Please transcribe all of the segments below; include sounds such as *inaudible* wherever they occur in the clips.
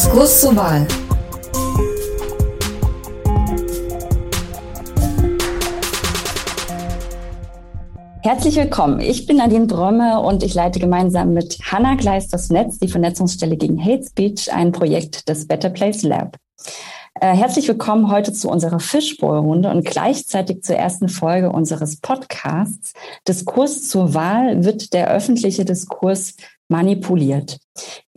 Diskurs zur Wahl. Herzlich willkommen. Ich bin Nadine Drömme und ich leite gemeinsam mit Hanna Gleis das Netz, die Vernetzungsstelle gegen Hate Speech, ein Projekt des Better Place Lab. Äh, herzlich willkommen heute zu unserer Fishbowl-Runde und gleichzeitig zur ersten Folge unseres Podcasts. Diskurs zur Wahl wird der öffentliche Diskurs manipuliert.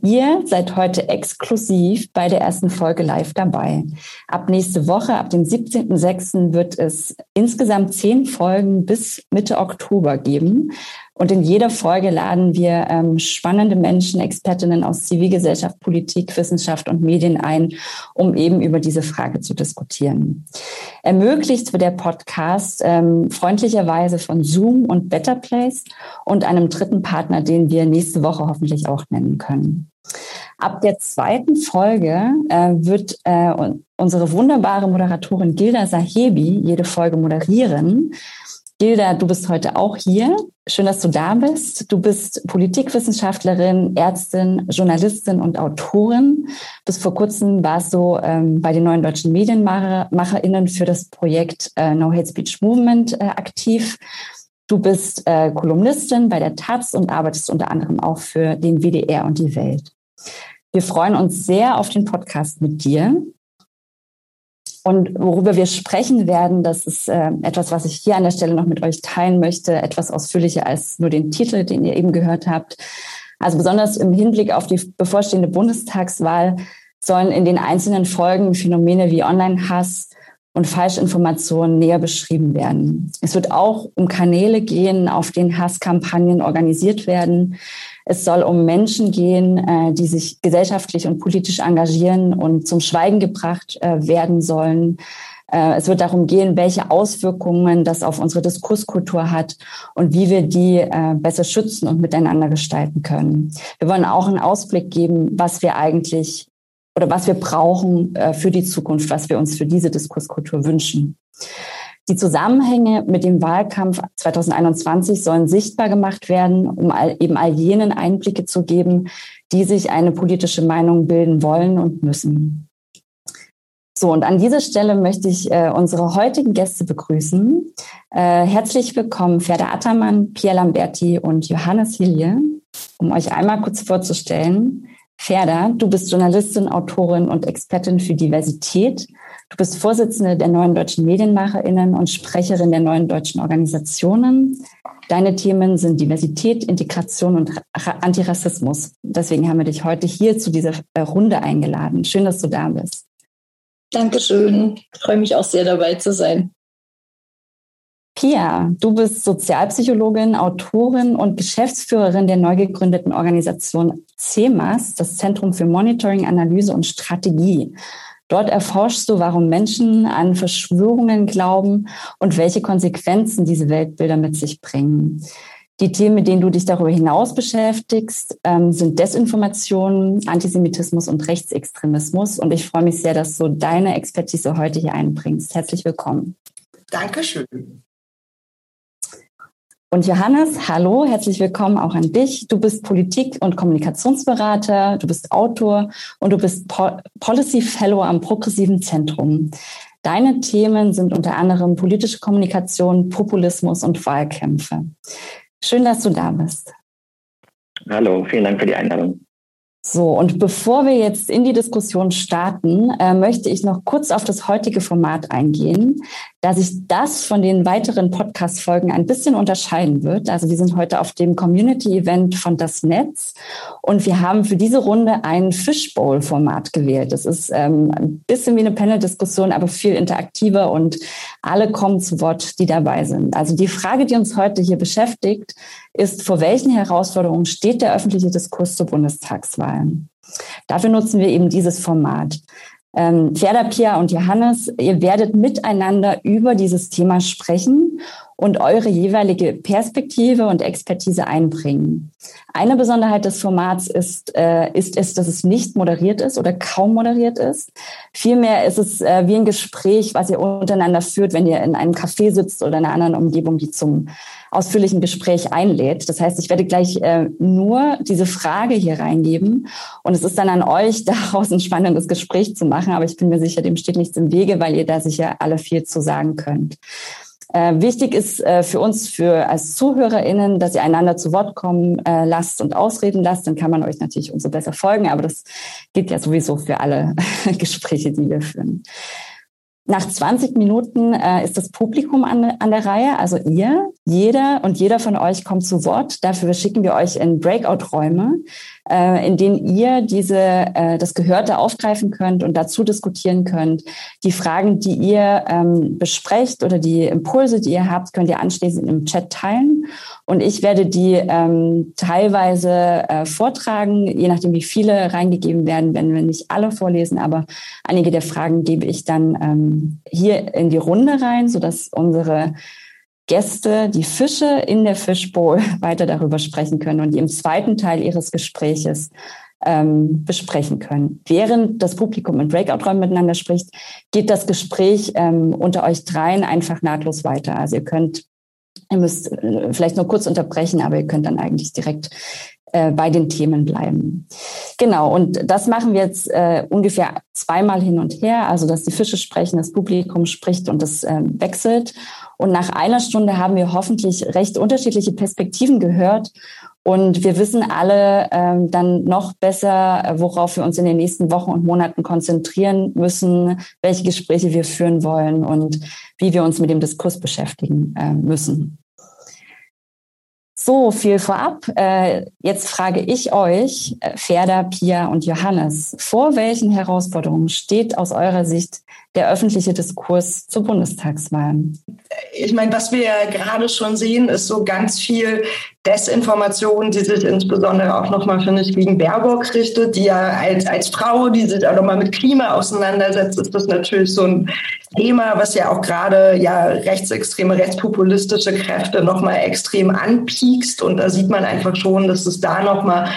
Ihr seid heute exklusiv bei der ersten Folge live dabei. Ab nächste Woche, ab dem 17.06. wird es insgesamt zehn Folgen bis Mitte Oktober geben. Und in jeder Folge laden wir ähm, spannende Menschen, Expertinnen aus Zivilgesellschaft, Politik, Wissenschaft und Medien ein, um eben über diese Frage zu diskutieren. Ermöglicht wird der Podcast ähm, freundlicherweise von Zoom und Better Place und einem dritten Partner, den wir nächste Woche hoffentlich auch nennen können. Ab der zweiten Folge äh, wird äh, unsere wunderbare Moderatorin Gilda Sahebi jede Folge moderieren. Gilda, du bist heute auch hier. Schön, dass du da bist. Du bist Politikwissenschaftlerin, Ärztin, Journalistin und Autorin. Bis vor kurzem warst du ähm, bei den neuen deutschen MedienmacherInnen für das Projekt äh, No Hate Speech Movement äh, aktiv. Du bist äh, Kolumnistin bei der Taz und arbeitest unter anderem auch für den WDR und die Welt. Wir freuen uns sehr auf den Podcast mit dir. Und worüber wir sprechen werden, das ist äh, etwas, was ich hier an der Stelle noch mit euch teilen möchte, etwas ausführlicher als nur den Titel, den ihr eben gehört habt. Also besonders im Hinblick auf die bevorstehende Bundestagswahl sollen in den einzelnen Folgen Phänomene wie Online-Hass, und Falschinformationen näher beschrieben werden. Es wird auch um Kanäle gehen, auf denen Hasskampagnen organisiert werden. Es soll um Menschen gehen, äh, die sich gesellschaftlich und politisch engagieren und zum Schweigen gebracht äh, werden sollen. Äh, es wird darum gehen, welche Auswirkungen das auf unsere Diskurskultur hat und wie wir die besser schützen und miteinander gestalten können. Wir wollen auch einen Ausblick geben, was wir eigentlich oder was wir brauchen äh, für die Zukunft, was wir uns für diese Diskurskultur wünschen. Die Zusammenhänge mit dem Wahlkampf 2021 sollen sichtbar gemacht werden, um all, eben all jenen Einblicke zu geben, die sich eine politische Meinung bilden wollen und müssen. So, und an dieser Stelle möchte ich äh, unsere heutigen Gäste begrüßen. Äh, herzlich willkommen Ferda Attermann, Pierre Lamberti und Johannes Hilje. Um euch einmal kurz vorzustellen, Ferda, du bist Journalistin, Autorin und Expertin für Diversität. Du bist Vorsitzende der neuen deutschen MedienmacherInnen und Sprecherin der neuen deutschen Organisationen. Deine Themen sind Diversität, Integration und Antirassismus. Deswegen haben wir dich heute hier zu dieser äh, Runde eingeladen. Schön, dass du da bist. Dankeschön. Ich freue mich auch sehr dabei zu sein. Pia, du bist Sozialpsychologin, Autorin und Geschäftsführerin der neu gegründeten Organisation CEMAS, das Zentrum für Monitoring, Analyse und Strategie. Dort erforschst du, warum Menschen an Verschwörungen glauben und welche Konsequenzen diese Weltbilder mit sich bringen. Die Themen, mit denen du dich darüber hinaus beschäftigst, ähm, sind Desinformation, Antisemitismus und Rechtsextremismus. Und ich freue mich sehr, dass du deine Expertise heute hier einbringst. Herzlich willkommen. Dankeschön. Und Johannes, hallo, herzlich willkommen auch an dich. Du bist Politik- und Kommunikationsberater, du bist Autor und du bist po Policy Fellow am Progressiven Zentrum. Deine Themen sind unter anderem politische Kommunikation, Populismus und Wahlkämpfe. Schön, dass du da bist. Hallo, vielen Dank für die Einladung. So, und bevor wir jetzt in die Diskussion starten, äh, möchte ich noch kurz auf das heutige Format eingehen, da sich das von den weiteren Podcast-Folgen ein bisschen unterscheiden wird. Also wir sind heute auf dem Community-Event von Das Netz und wir haben für diese Runde ein Fishbowl-Format gewählt. Das ist ähm, ein bisschen wie eine Panel-Diskussion, aber viel interaktiver und alle kommen zu Wort, die dabei sind. Also die Frage, die uns heute hier beschäftigt, ist, vor welchen Herausforderungen steht der öffentliche Diskurs zur Bundestagswahl? Dafür nutzen wir eben dieses Format. Ähm, Ferda, Pia und Johannes, ihr werdet miteinander über dieses Thema sprechen und eure jeweilige Perspektive und Expertise einbringen. Eine Besonderheit des Formats ist, äh, ist es, dass es nicht moderiert ist oder kaum moderiert ist. Vielmehr ist es äh, wie ein Gespräch, was ihr untereinander führt, wenn ihr in einem Café sitzt oder in einer anderen Umgebung, die zum ausführlichen Gespräch einlädt. Das heißt, ich werde gleich äh, nur diese Frage hier reingeben und es ist dann an euch, *laughs* daraus ein spannendes Gespräch zu machen. Aber ich bin mir sicher, dem steht nichts im Wege, weil ihr da sicher alle viel zu sagen könnt. Äh, wichtig ist äh, für uns, für als ZuhörerInnen, dass ihr einander zu Wort kommen äh, lasst und ausreden lasst. Dann kann man euch natürlich umso besser folgen. Aber das gilt ja sowieso für alle *laughs* Gespräche, die wir führen. Nach 20 Minuten äh, ist das Publikum an, an der Reihe, also ihr, jeder und jeder von euch kommt zu Wort. Dafür schicken wir euch in Breakout-Räume, äh, in denen ihr diese, äh, das Gehörte aufgreifen könnt und dazu diskutieren könnt. Die Fragen, die ihr ähm, besprecht oder die Impulse, die ihr habt, könnt ihr anschließend im Chat teilen. Und ich werde die ähm, teilweise äh, vortragen, je nachdem, wie viele reingegeben werden, werden wir nicht alle vorlesen, aber einige der Fragen gebe ich dann ähm, hier in die Runde rein, sodass unsere Gäste, die Fische in der Fishbowl *laughs* weiter darüber sprechen können und die im zweiten Teil ihres Gespräches ähm, besprechen können. Während das Publikum in Breakout-Räumen miteinander spricht, geht das Gespräch ähm, unter euch dreien einfach nahtlos weiter. Also ihr könnt, ihr müsst äh, vielleicht nur kurz unterbrechen, aber ihr könnt dann eigentlich direkt äh, bei den Themen bleiben. Genau, und das machen wir jetzt äh, ungefähr zweimal hin und her, also dass die Fische sprechen, das Publikum spricht und das äh, wechselt. Und nach einer Stunde haben wir hoffentlich recht unterschiedliche Perspektiven gehört. Und wir wissen alle ähm, dann noch besser, worauf wir uns in den nächsten Wochen und Monaten konzentrieren müssen, welche Gespräche wir führen wollen und wie wir uns mit dem Diskurs beschäftigen äh, müssen. So viel vorab. Äh, jetzt frage ich euch, äh, Ferda, Pia und Johannes, vor welchen Herausforderungen steht aus eurer Sicht der öffentliche Diskurs zur Bundestagswahl? Ich meine, was wir ja gerade schon sehen, ist so ganz viel Desinformation, die sich insbesondere auch nochmal, finde ich, gegen Baerbock richtet, die ja als, als Frau, die sich auch nochmal mit Klima auseinandersetzt, ist das natürlich so ein Thema, was ja auch gerade ja rechtsextreme, rechtspopulistische Kräfte nochmal extrem anpiekst. Und da sieht man einfach schon, dass es da nochmal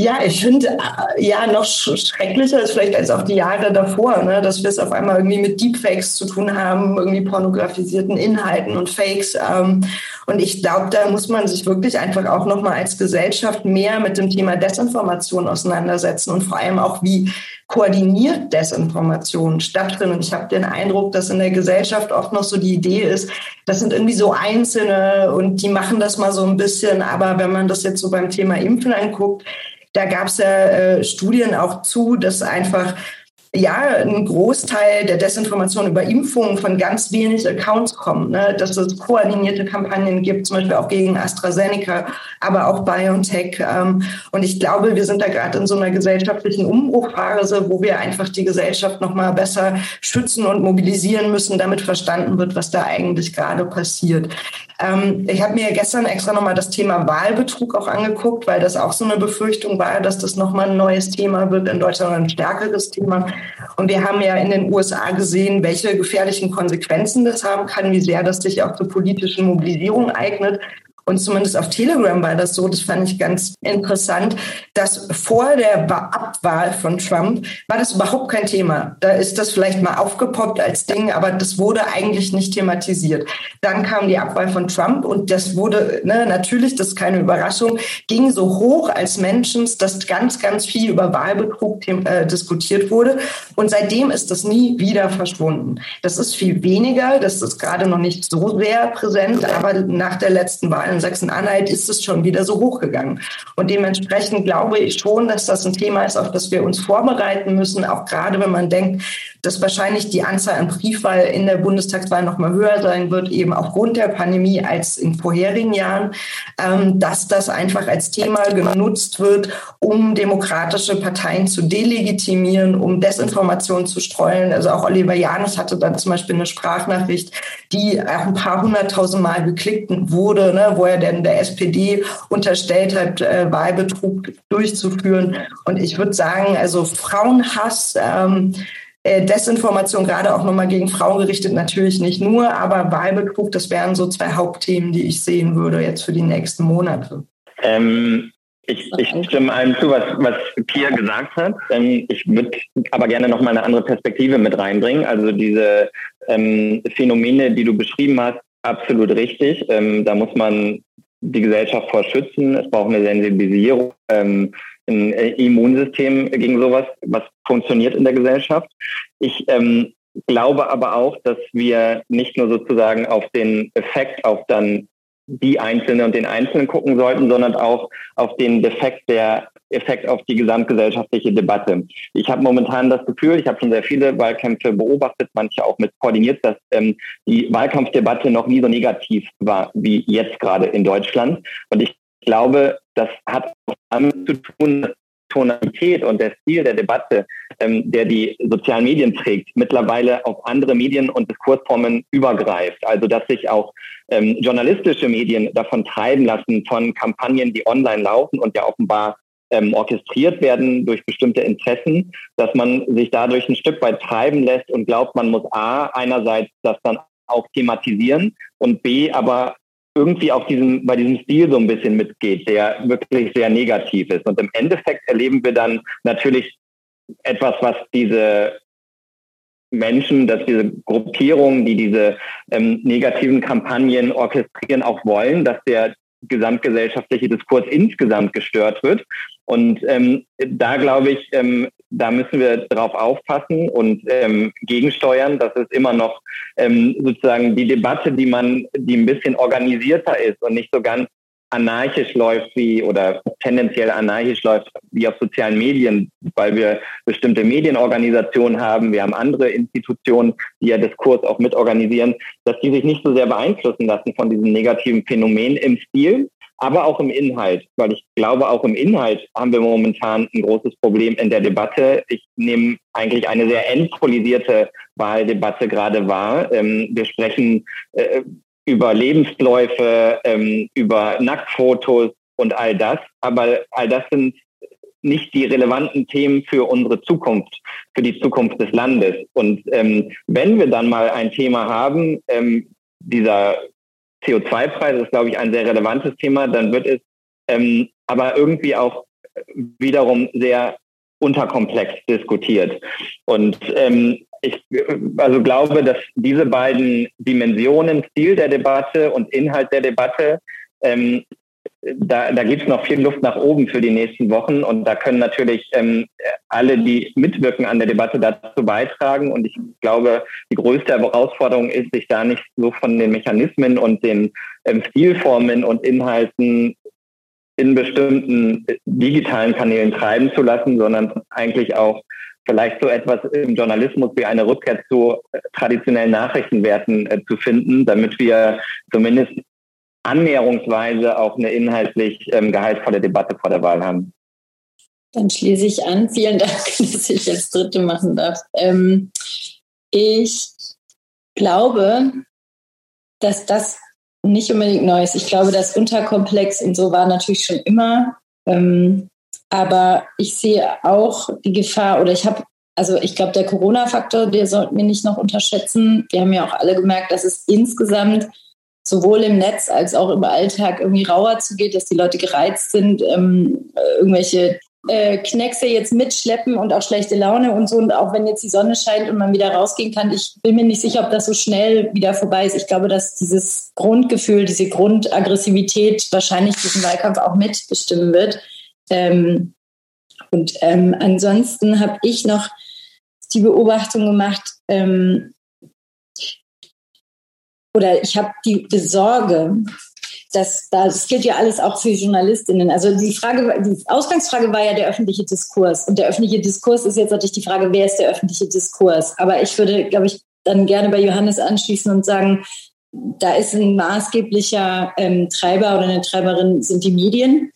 ja, ich finde, äh, ja, noch schrecklicher ist vielleicht als auch die Jahre davor, ne? dass wir es auf einmal irgendwie mit Deepfakes zu tun haben, irgendwie pornografisierten Inhalten und Fakes. Ähm, und ich glaube, da muss man sich wirklich einfach auch nochmal als Gesellschaft mehr mit dem Thema Desinformation auseinandersetzen und vor allem auch, wie koordiniert Desinformation stattfindet. Und ich habe den Eindruck, dass in der Gesellschaft oft noch so die Idee ist, das sind irgendwie so Einzelne und die machen das mal so ein bisschen. Aber wenn man das jetzt so beim Thema Impfen anguckt, da gab es ja äh, Studien auch zu, dass einfach ja, ein Großteil der Desinformation über Impfungen von ganz wenig Accounts kommt, ne? dass es koordinierte Kampagnen gibt, zum Beispiel auch gegen AstraZeneca, aber auch BioNTech. Ähm, und ich glaube, wir sind da gerade in so einer gesellschaftlichen Umbruchphase, wo wir einfach die Gesellschaft noch mal besser schützen und mobilisieren müssen, damit verstanden wird, was da eigentlich gerade passiert. Ähm, ich habe mir gestern extra nochmal das Thema Wahlbetrug auch angeguckt, weil das auch so eine Befürchtung war, dass das nochmal ein neues Thema wird in Deutschland, ein stärkeres Thema. Und wir haben ja in den USA gesehen, welche gefährlichen Konsequenzen das haben kann, wie sehr das sich auch zur politischen Mobilisierung eignet. Und zumindest auf Telegram war das so, das fand ich ganz interessant, dass vor der Abwahl von Trump war das überhaupt kein Thema. Da ist das vielleicht mal aufgepoppt als Ding, aber das wurde eigentlich nicht thematisiert. Dann kam die Abwahl von Trump und das wurde, ne, natürlich, das ist keine Überraschung, ging so hoch als Menschen, dass ganz, ganz viel über Wahlbetrug äh, diskutiert wurde. Und seitdem ist das nie wieder verschwunden. Das ist viel weniger, das ist gerade noch nicht so sehr präsent, aber nach der letzten Wahl in Sachsen-Anhalt ist es schon wieder so hochgegangen. Und dementsprechend glaube ich schon, dass das ein Thema ist, auf das wir uns vorbereiten müssen, auch gerade wenn man denkt, dass wahrscheinlich die Anzahl an Briefwahl in der Bundestagswahl noch mal höher sein wird, eben aufgrund der Pandemie als in vorherigen Jahren, ähm, dass das einfach als Thema genutzt wird, um demokratische Parteien zu delegitimieren, um Desinformation zu streuen. Also auch Oliver Janus hatte dann zum Beispiel eine Sprachnachricht, die auch ein paar hunderttausend Mal geklickt wurde, ne, wo er denn der SPD unterstellt hat, äh, Wahlbetrug durchzuführen. Und ich würde sagen, also Frauenhass, ähm, äh, Desinformation, gerade auch nochmal gegen Frauen gerichtet, natürlich nicht nur, aber Wahlbetrug, das wären so zwei Hauptthemen, die ich sehen würde jetzt für die nächsten Monate. Ähm, ich, ich stimme allem zu, was, was Pia gesagt hat. Ähm, ich würde aber gerne noch mal eine andere Perspektive mit reinbringen. Also diese ähm, Phänomene, die du beschrieben hast, absolut richtig. Ähm, da muss man die Gesellschaft vor schützen. Es braucht eine Sensibilisierung, ähm, ein äh, Immunsystem gegen sowas, was funktioniert in der Gesellschaft. Ich ähm, glaube aber auch, dass wir nicht nur sozusagen auf den Effekt auf dann die Einzelne und den Einzelnen gucken sollten, sondern auch auf den Defekt der Effekt auf die gesamtgesellschaftliche Debatte. Ich habe momentan das Gefühl, ich habe schon sehr viele Wahlkämpfe beobachtet, manche auch mit koordiniert, dass ähm, die Wahlkampfdebatte noch nie so negativ war wie jetzt gerade in Deutschland. Und ich glaube, das hat auch damit zu tun, Tonalität und der Stil der Debatte, ähm, der die sozialen Medien trägt, mittlerweile auf andere Medien und Diskursformen übergreift. Also dass sich auch ähm, journalistische Medien davon treiben lassen von Kampagnen, die online laufen und ja offenbar ähm, orchestriert werden durch bestimmte Interessen, dass man sich dadurch ein Stück weit treiben lässt und glaubt, man muss A einerseits das dann auch thematisieren und B aber irgendwie auch diesem, bei diesem Stil so ein bisschen mitgeht, der wirklich sehr negativ ist. Und im Endeffekt erleben wir dann natürlich etwas, was diese Menschen, dass diese Gruppierungen, die diese ähm, negativen Kampagnen orchestrieren, auch wollen, dass der gesamtgesellschaftliche Diskurs insgesamt gestört wird. Und ähm, da glaube ich, ähm, da müssen wir drauf aufpassen und ähm, gegensteuern. Das ist immer noch ähm, sozusagen die Debatte, die man, die ein bisschen organisierter ist und nicht so ganz anarchisch läuft wie oder tendenziell anarchisch läuft wie auf sozialen Medien, weil wir bestimmte Medienorganisationen haben, wir haben andere Institutionen, die ja Diskurs auch mitorganisieren, dass die sich nicht so sehr beeinflussen lassen von diesem negativen Phänomen im Stil, aber auch im Inhalt, weil ich glaube, auch im Inhalt haben wir momentan ein großes Problem in der Debatte. Ich nehme eigentlich eine sehr entpolisierte Wahldebatte gerade wahr. Ähm, wir sprechen äh, über Lebensläufe, ähm, über Nacktfotos und all das, aber all das sind nicht die relevanten Themen für unsere Zukunft, für die Zukunft des Landes. Und ähm, wenn wir dann mal ein Thema haben, ähm, dieser CO2-Preis ist, glaube ich, ein sehr relevantes Thema, dann wird es ähm, aber irgendwie auch wiederum sehr unterkomplex diskutiert. Und ähm, ich also glaube, dass diese beiden Dimensionen, Stil der Debatte und Inhalt der Debatte, ähm, da, da gibt es noch viel Luft nach oben für die nächsten Wochen und da können natürlich ähm, alle, die mitwirken an der Debatte, dazu beitragen. Und ich glaube, die größte Herausforderung ist, sich da nicht so von den Mechanismen und den ähm, Stilformen und Inhalten in bestimmten äh, digitalen Kanälen treiben zu lassen, sondern eigentlich auch vielleicht so etwas im Journalismus wie eine Rückkehr zu äh, traditionellen Nachrichtenwerten äh, zu finden, damit wir zumindest annäherungsweise auch eine inhaltlich ähm, gehaltvolle Debatte vor der Wahl haben. Dann schließe ich an. Vielen Dank, *laughs* dass ich als Dritte machen darf. Ähm, ich glaube, dass das nicht unbedingt neu ist. Ich glaube, das Unterkomplex und so war natürlich schon immer. Ähm, aber ich sehe auch die Gefahr oder ich habe, also ich glaube, der Corona-Faktor, der sollten wir nicht noch unterschätzen. Wir haben ja auch alle gemerkt, dass es insgesamt sowohl im Netz als auch im Alltag irgendwie rauer zugeht, dass die Leute gereizt sind, ähm, irgendwelche äh, Kneckse jetzt mitschleppen und auch schlechte Laune und so. Und auch wenn jetzt die Sonne scheint und man wieder rausgehen kann, ich bin mir nicht sicher, ob das so schnell wieder vorbei ist. Ich glaube, dass dieses Grundgefühl, diese Grundaggressivität wahrscheinlich diesen Wahlkampf auch mitbestimmen wird. Ähm, und ähm, ansonsten habe ich noch die Beobachtung gemacht, ähm, oder ich habe die, die Sorge, dass das gilt ja alles auch für Journalistinnen. Also die Frage, die Ausgangsfrage war ja der öffentliche Diskurs. Und der öffentliche Diskurs ist jetzt natürlich die Frage, wer ist der öffentliche Diskurs? Aber ich würde, glaube ich, dann gerne bei Johannes anschließen und sagen, da ist ein maßgeblicher ähm, Treiber oder eine Treiberin sind die Medien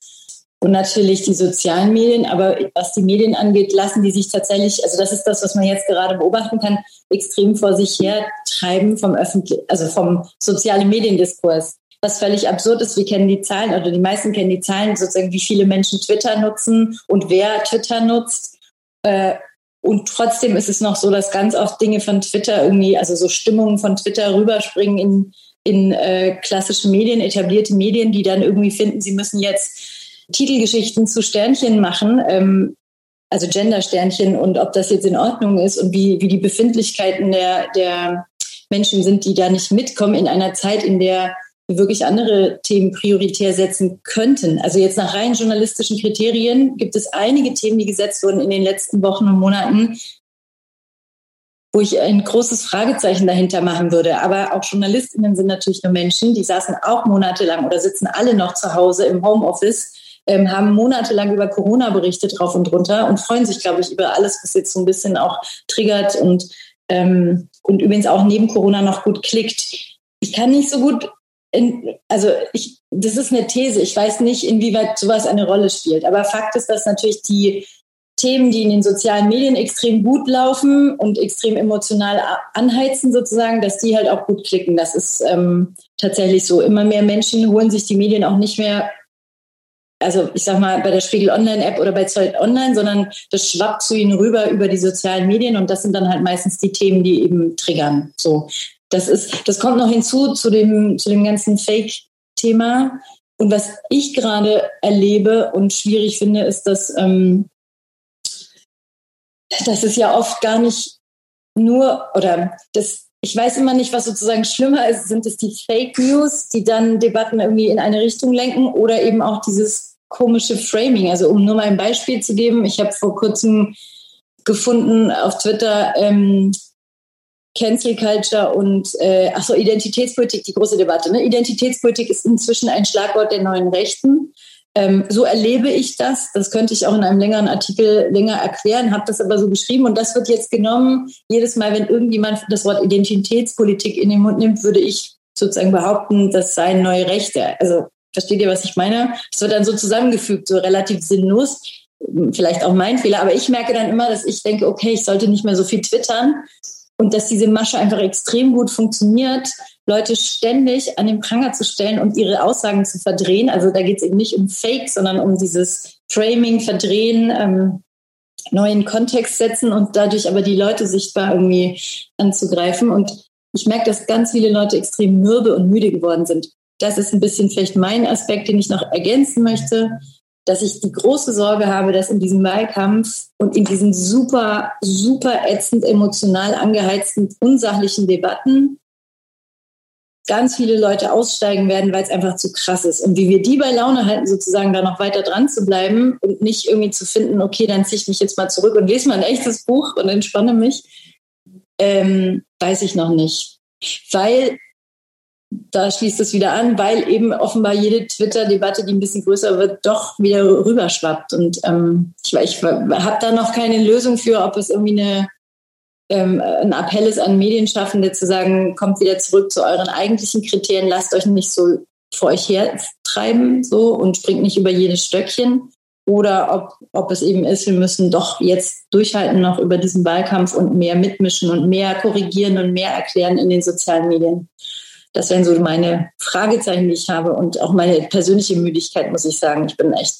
und natürlich die sozialen Medien. Aber was die Medien angeht, lassen die sich tatsächlich, also das ist das, was man jetzt gerade beobachten kann, extrem vor sich her treiben vom öffentlichen, also vom sozialen Mediendiskurs. Was völlig absurd ist, wir kennen die Zahlen, oder die meisten kennen die Zahlen, sozusagen, wie viele Menschen Twitter nutzen und wer Twitter nutzt. Äh, Und trotzdem ist es noch so, dass ganz oft Dinge von Twitter irgendwie, also so Stimmungen von Twitter rüberspringen in, in äh, klassische Medien, etablierte Medien, die dann irgendwie finden, sie müssen jetzt Titelgeschichten zu Sternchen machen, ähm, also Gender-Sternchen und ob das jetzt in Ordnung ist und wie, wie die Befindlichkeiten der, der Menschen sind, die da nicht mitkommen in einer Zeit, in der wir wirklich andere Themen prioritär setzen könnten. Also jetzt nach rein journalistischen Kriterien gibt es einige Themen, die gesetzt wurden in den letzten Wochen und Monaten, wo ich ein großes Fragezeichen dahinter machen würde. Aber auch JournalistInnen sind natürlich nur Menschen, die saßen auch monatelang oder sitzen alle noch zu Hause im Homeoffice, ähm, haben monatelang über Corona berichtet drauf und drunter und freuen sich, glaube ich, über alles, was jetzt so ein bisschen auch triggert und, ähm, und übrigens auch neben Corona noch gut klickt. Ich kann nicht so gut in, also ich, das ist eine These. Ich weiß nicht, inwieweit sowas eine Rolle spielt. Aber Fakt ist, dass natürlich die Themen, die in den sozialen Medien extrem gut laufen und extrem emotional anheizen sozusagen, dass die halt auch gut klicken. Das ist ähm, tatsächlich so. Immer mehr Menschen holen sich die Medien auch nicht mehr, also ich sag mal bei der Spiegel Online App oder bei Zeit Online, sondern das schwappt zu ihnen rüber über die sozialen Medien und das sind dann halt meistens die Themen, die eben triggern. So, das ist, das kommt noch hinzu zu dem, zu dem ganzen Fake-Thema. Und was ich gerade erlebe und schwierig finde, ist, dass, ähm, dass es ja oft gar nicht nur oder das, ich weiß immer nicht, was sozusagen schlimmer ist. Sind es die Fake News, die dann Debatten irgendwie in eine Richtung lenken oder eben auch dieses komische Framing? Also um nur mal ein Beispiel zu geben, ich habe vor kurzem gefunden auf Twitter, ähm, Cancel Culture und äh, achso, Identitätspolitik, die große Debatte. Ne? Identitätspolitik ist inzwischen ein Schlagwort der neuen Rechten. Ähm, so erlebe ich das. Das könnte ich auch in einem längeren Artikel länger erklären, habe das aber so geschrieben und das wird jetzt genommen. Jedes Mal, wenn irgendjemand das Wort Identitätspolitik in den Mund nimmt, würde ich sozusagen behaupten, das seien neue Rechte. Also versteht ihr, was ich meine? Es wird dann so zusammengefügt, so relativ sinnlos. Vielleicht auch mein Fehler, aber ich merke dann immer, dass ich denke, okay, ich sollte nicht mehr so viel twittern, und dass diese Masche einfach extrem gut funktioniert, Leute ständig an den Pranger zu stellen und ihre Aussagen zu verdrehen. Also da geht es eben nicht um Fake, sondern um dieses Framing, Verdrehen, ähm, neuen Kontext setzen und dadurch aber die Leute sichtbar irgendwie anzugreifen. Und ich merke, dass ganz viele Leute extrem mürbe und müde geworden sind. Das ist ein bisschen vielleicht mein Aspekt, den ich noch ergänzen möchte dass ich die große Sorge habe, dass in diesem Wahlkampf und in diesen super, super ätzend emotional angeheizten, unsachlichen Debatten ganz viele Leute aussteigen werden, weil es einfach zu krass ist. Und wie wir die bei Laune halten, sozusagen da noch weiter dran zu bleiben und nicht irgendwie zu finden, okay, dann ziehe ich mich jetzt mal zurück und lese mal ein echtes Buch und entspanne mich, ähm, weiß ich noch nicht. Weil da schließt es wieder an, weil eben offenbar jede Twitter-Debatte, die ein bisschen größer wird, doch wieder rüberschwappt. Und ähm, ich, ich habe da noch keine Lösung für, ob es irgendwie eine, ähm, ein Appell ist an Medienschaffende zu sagen, kommt wieder zurück zu euren eigentlichen Kriterien, lasst euch nicht so vor euch hertreiben so und springt nicht über jedes Stöckchen. Oder ob, ob es eben ist, wir müssen doch jetzt durchhalten noch über diesen Wahlkampf und mehr mitmischen und mehr korrigieren und mehr erklären in den sozialen Medien. Das wären so meine Fragezeichen, die ich habe und auch meine persönliche Müdigkeit, muss ich sagen. Ich bin echt,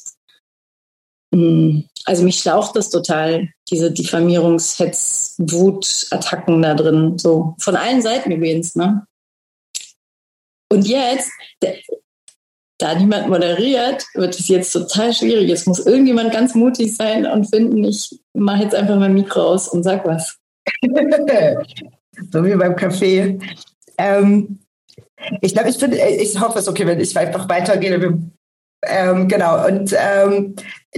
mm, also mich schlaucht das total, diese Diffamierungs-, Hetz-, Wut-Attacken da drin, so von allen Seiten übrigens, ne? Und jetzt, da niemand moderiert, wird es jetzt total schwierig. Es muss irgendjemand ganz mutig sein und finden, ich mache jetzt einfach mein Mikro aus und sag was. *laughs* so wie beim Kaffee. Ähm, ich glaube, ich finde, ich hoffe, es ist okay, wenn ich einfach weitergehe. Ähm, genau. Und ähm,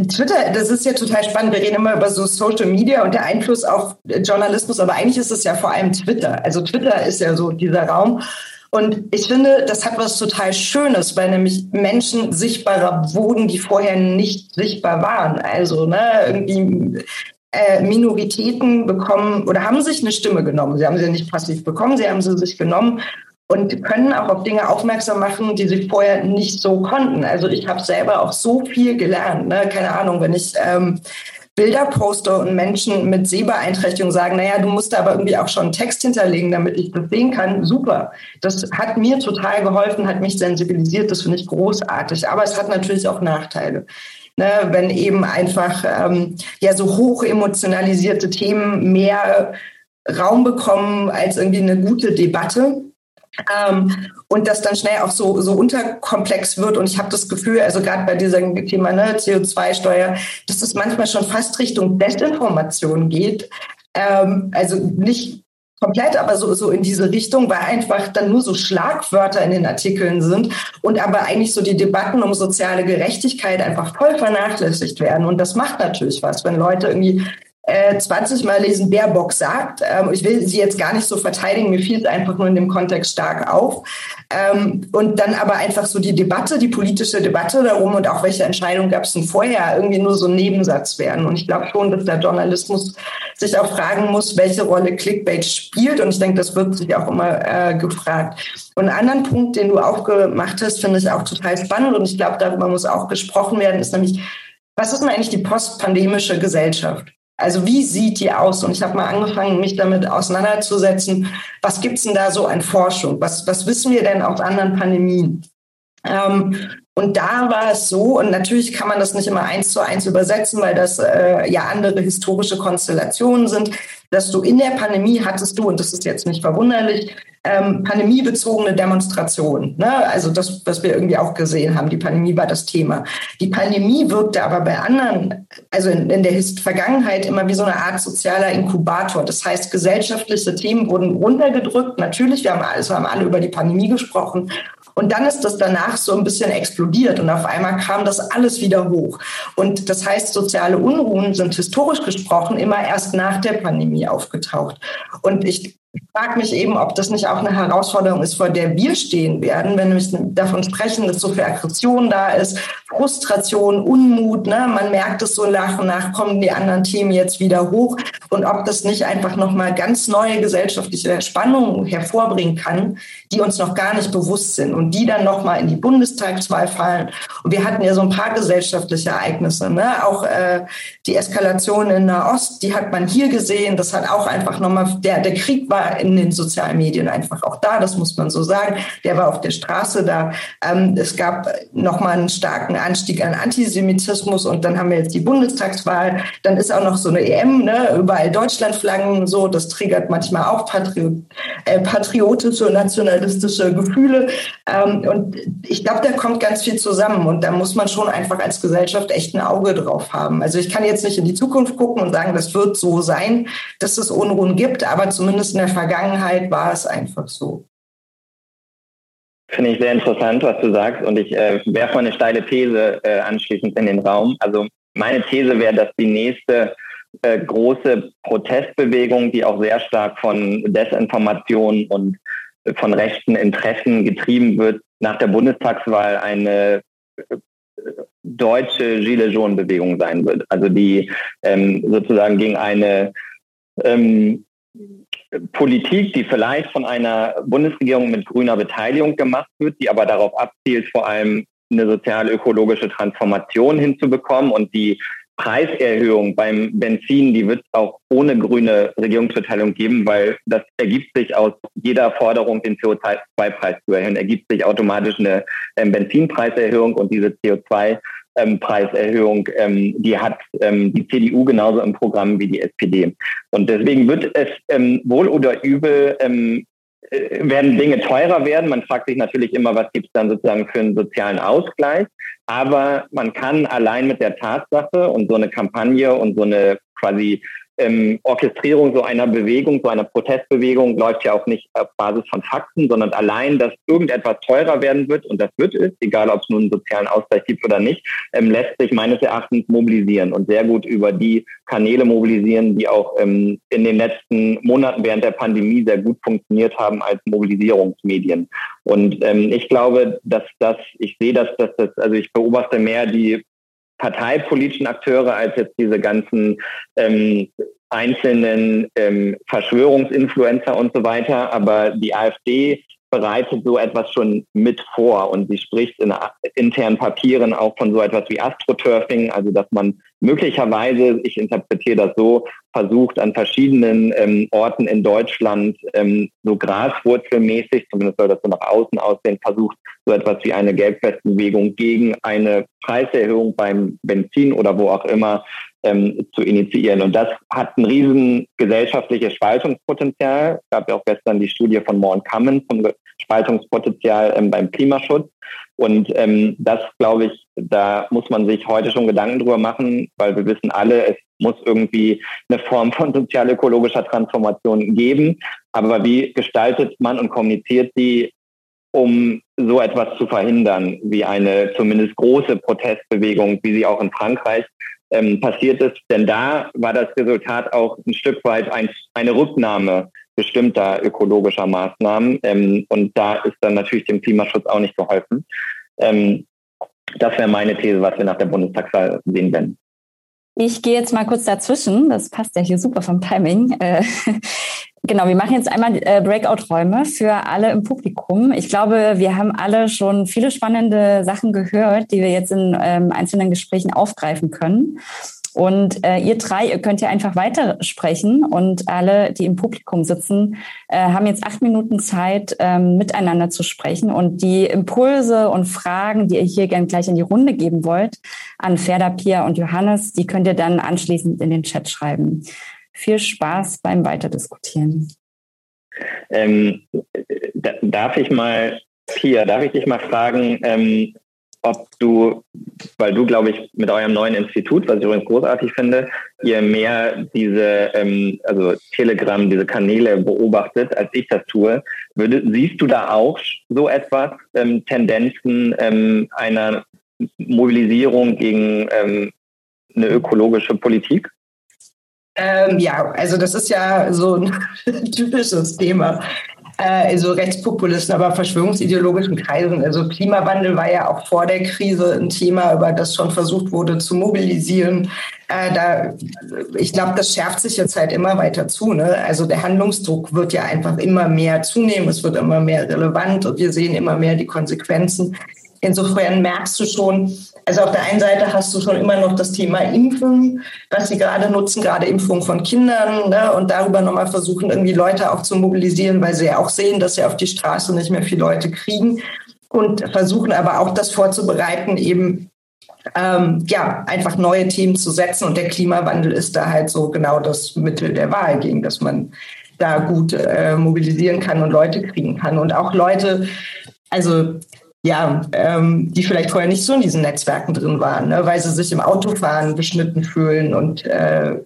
Twitter, das ist ja total spannend. Wir reden immer über so Social Media und der Einfluss auf Journalismus, aber eigentlich ist es ja vor allem Twitter. Also Twitter ist ja so dieser Raum. Und ich finde, das hat was total Schönes, weil nämlich Menschen sichtbarer wurden, die vorher nicht sichtbar waren. Also ne, irgendwie äh, Minoritäten bekommen oder haben sich eine Stimme genommen. Sie haben sie nicht passiv bekommen, sie haben sie sich genommen und können auch auf Dinge aufmerksam machen, die sie vorher nicht so konnten. Also ich habe selber auch so viel gelernt. Ne? Keine Ahnung, wenn ich ähm, Bilder poste und Menschen mit Sehbeeinträchtigung sagen, naja, du musst da aber irgendwie auch schon einen Text hinterlegen, damit ich das sehen kann. Super. Das hat mir total geholfen, hat mich sensibilisiert. Das finde ich großartig. Aber es hat natürlich auch Nachteile. ne, wenn eben einfach ähm, ja so hoch emotionalisierte Themen mehr Raum bekommen als irgendwie eine gute Debatte. Ähm, und das dann schnell auch so, so unterkomplex wird. Und ich habe das Gefühl, also gerade bei diesem Thema ne, CO2-Steuer, dass es manchmal schon fast Richtung Desinformation geht. Ähm, also nicht komplett, aber so, so in diese Richtung, weil einfach dann nur so Schlagwörter in den Artikeln sind und aber eigentlich so die Debatten um soziale Gerechtigkeit einfach voll vernachlässigt werden. Und das macht natürlich was, wenn Leute irgendwie äh, 20 Mal lesen, Baerbock sagt. Ähm, ich will sie jetzt gar nicht so verteidigen, mir fiel es einfach nur in dem Kontext stark auf. Ähm, und dann aber einfach so die Debatte, die politische Debatte darum und auch welche Entscheidungen gab es denn vorher, irgendwie nur so ein Nebensatz werden. Und ich glaube schon, dass der Journalismus sich auch fragen muss, welche Rolle Clickbait spielt. Und ich denke, das wird sich auch immer äh, gefragt. Und einen anderen Punkt, den du auch gemacht hast, finde ich auch total spannend. Und ich glaube, darüber muss auch gesprochen werden, ist nämlich, was ist denn eigentlich die postpandemische Gesellschaft? Also wie sieht die aus? Und ich habe mal angefangen, mich damit auseinanderzusetzen. Was gibt's denn da so an Forschung? Was, was wissen wir denn aus anderen Pandemien? Ähm, und da war es so, und natürlich kann man das nicht immer eins zu eins übersetzen, weil das äh, ja andere historische Konstellationen sind, dass du in der Pandemie hattest du, und das ist jetzt nicht verwunderlich, ähm, pandemiebezogene Demonstrationen. Ne? Also das, was wir irgendwie auch gesehen haben, die Pandemie war das Thema. Die Pandemie wirkte aber bei anderen, also in, in der Vergangenheit immer wie so eine Art sozialer Inkubator. Das heißt, gesellschaftliche Themen wurden runtergedrückt. Natürlich, wir haben, also haben alle über die Pandemie gesprochen. Und dann ist das danach so ein bisschen explodiert und auf einmal kam das alles wieder hoch. Und das heißt, soziale Unruhen sind historisch gesprochen immer erst nach der Pandemie aufgetaucht. Und ich ich frage mich eben, ob das nicht auch eine Herausforderung ist, vor der wir stehen werden, wenn wir davon sprechen, dass so viel Aggression da ist, Frustration, Unmut. Ne? Man merkt es so nach und nach kommen die anderen Themen jetzt wieder hoch und ob das nicht einfach nochmal ganz neue gesellschaftliche Spannungen hervorbringen kann, die uns noch gar nicht bewusst sind und die dann nochmal in die Bundestagswahl fallen. Und wir hatten ja so ein paar gesellschaftliche Ereignisse, ne? auch äh, die Eskalation in Nahost, die hat man hier gesehen. Das hat auch einfach nochmal, der, der Krieg war in den sozialen Medien einfach auch da, das muss man so sagen. Der war auf der Straße da. Ähm, es gab nochmal einen starken Anstieg an Antisemitismus und dann haben wir jetzt die Bundestagswahl. Dann ist auch noch so eine EM, ne? überall Deutschlandflaggen so. Das triggert manchmal auch Patriot, äh, patriotische nationalistische Gefühle. Ähm, und ich glaube, da kommt ganz viel zusammen und da muss man schon einfach als Gesellschaft echt ein Auge drauf haben. Also ich kann jetzt nicht in die Zukunft gucken und sagen, das wird so sein, dass es Unruhen gibt, aber zumindest in der Vergangenheit war es einfach so. Finde ich sehr interessant, was du sagst. Und ich äh, werfe mal eine steile These äh, anschließend in den Raum. Also meine These wäre, dass die nächste äh, große Protestbewegung, die auch sehr stark von Desinformation und von rechten Interessen getrieben wird, nach der Bundestagswahl eine äh, deutsche Gilets Jaunes-Bewegung sein wird. Also die ähm, sozusagen gegen eine ähm, Politik, die vielleicht von einer Bundesregierung mit grüner Beteiligung gemacht wird, die aber darauf abzielt, vor allem eine sozial-ökologische Transformation hinzubekommen und die Preiserhöhung beim Benzin, die wird es auch ohne grüne Regierungsbeteiligung geben, weil das ergibt sich aus jeder Forderung, den CO2-Preis zu erhöhen, ergibt sich automatisch eine ähm, Benzinpreiserhöhung und diese CO2 ähm, Preiserhöhung, ähm, die hat ähm, die CDU genauso im Programm wie die SPD. Und deswegen wird es ähm, wohl oder übel ähm, äh, werden Dinge teurer werden. Man fragt sich natürlich immer, was gibt es dann sozusagen für einen sozialen Ausgleich. Aber man kann allein mit der Tatsache und so eine Kampagne und so eine quasi ähm, Orchestrierung so einer Bewegung, so einer Protestbewegung läuft ja auch nicht auf Basis von Fakten, sondern allein, dass irgendetwas teurer werden wird und das wird es, egal ob es nun einen sozialen Ausgleich gibt oder nicht, ähm, lässt sich meines Erachtens mobilisieren und sehr gut über die Kanäle mobilisieren, die auch ähm, in den letzten Monaten während der Pandemie sehr gut funktioniert haben als Mobilisierungsmedien. Und ähm, ich glaube, dass das, ich sehe, dass das, also ich beobachte mehr die parteipolitischen Akteure als jetzt diese ganzen ähm, einzelnen ähm, Verschwörungsinfluencer und so weiter. Aber die AfD bereitet so etwas schon mit vor. Und sie spricht in internen Papieren auch von so etwas wie Astroturfing, also dass man möglicherweise, ich interpretiere das so, versucht an verschiedenen ähm, Orten in Deutschland ähm, so graswurzelmäßig, zumindest soll das so nach außen aussehen, versucht so etwas wie eine Gelbwestenbewegung gegen eine Preiserhöhung beim Benzin oder wo auch immer ähm, zu initiieren. Und das hat ein riesen gesellschaftliches Spaltungspotenzial. Es gab ja auch gestern die Studie von Morn Kammen zum Spaltungspotenzial ähm, beim Klimaschutz. Und ähm, das, glaube ich, da muss man sich heute schon Gedanken drüber machen, weil wir wissen alle, es muss irgendwie eine Form von sozial-ökologischer Transformation geben. Aber wie gestaltet man und kommuniziert die, um so etwas zu verhindern, wie eine zumindest große Protestbewegung, wie sie auch in Frankreich ähm, passiert ist. Denn da war das Resultat auch ein Stück weit ein, eine Rücknahme bestimmter ökologischer Maßnahmen. Ähm, und da ist dann natürlich dem Klimaschutz auch nicht geholfen. Ähm, das wäre meine These, was wir nach der Bundestagswahl sehen werden. Ich gehe jetzt mal kurz dazwischen. Das passt ja hier super vom Timing. Äh, genau, wir machen jetzt einmal äh, Breakout-Räume für alle im Publikum. Ich glaube, wir haben alle schon viele spannende Sachen gehört, die wir jetzt in ähm, einzelnen Gesprächen aufgreifen können. Und äh, ihr drei, ihr könnt ja einfach weitersprechen und alle, die im Publikum sitzen, äh, haben jetzt acht Minuten Zeit, ähm, miteinander zu sprechen und die Impulse und Fragen, die ihr hier gern gleich in die Runde geben wollt, an Ferda, Pia und Johannes, die könnt ihr dann anschließend in den Chat schreiben. Viel Spaß beim Weiterdiskutieren. Ähm, darf ich mal, Pia, darf ich dich mal fragen, ähm, ob du, weil du, glaube ich, mit eurem neuen Institut, was ich übrigens großartig finde, ihr mehr diese, ähm, also Telegram, diese Kanäle beobachtet, als ich das tue. Würde, siehst du da auch so etwas, ähm, Tendenzen ähm, einer Mobilisierung gegen ähm, eine ökologische Politik? Ähm, ja, also das ist ja so ein *laughs* typisches Thema also Rechtspopulisten, aber verschwörungsideologischen Kreisen. Also Klimawandel war ja auch vor der Krise ein Thema, über das schon versucht wurde zu mobilisieren. Äh, da, ich glaube, das schärft sich jetzt halt immer weiter zu. Ne? Also der Handlungsdruck wird ja einfach immer mehr zunehmen, es wird immer mehr relevant und wir sehen immer mehr die Konsequenzen. Insofern merkst du schon, also auf der einen Seite hast du schon immer noch das Thema Impfen, was sie gerade nutzen, gerade Impfung von Kindern ne, und darüber nochmal versuchen, irgendwie Leute auch zu mobilisieren, weil sie ja auch sehen, dass sie auf die Straße nicht mehr viele Leute kriegen und versuchen aber auch das vorzubereiten, eben ähm, ja, einfach neue Themen zu setzen. Und der Klimawandel ist da halt so genau das Mittel der Wahl, gegen das man da gut äh, mobilisieren kann und Leute kriegen kann. Und auch Leute, also ja, ähm, die vielleicht vorher nicht so in diesen Netzwerken drin waren, ne, weil sie sich im Autofahren beschnitten fühlen und äh,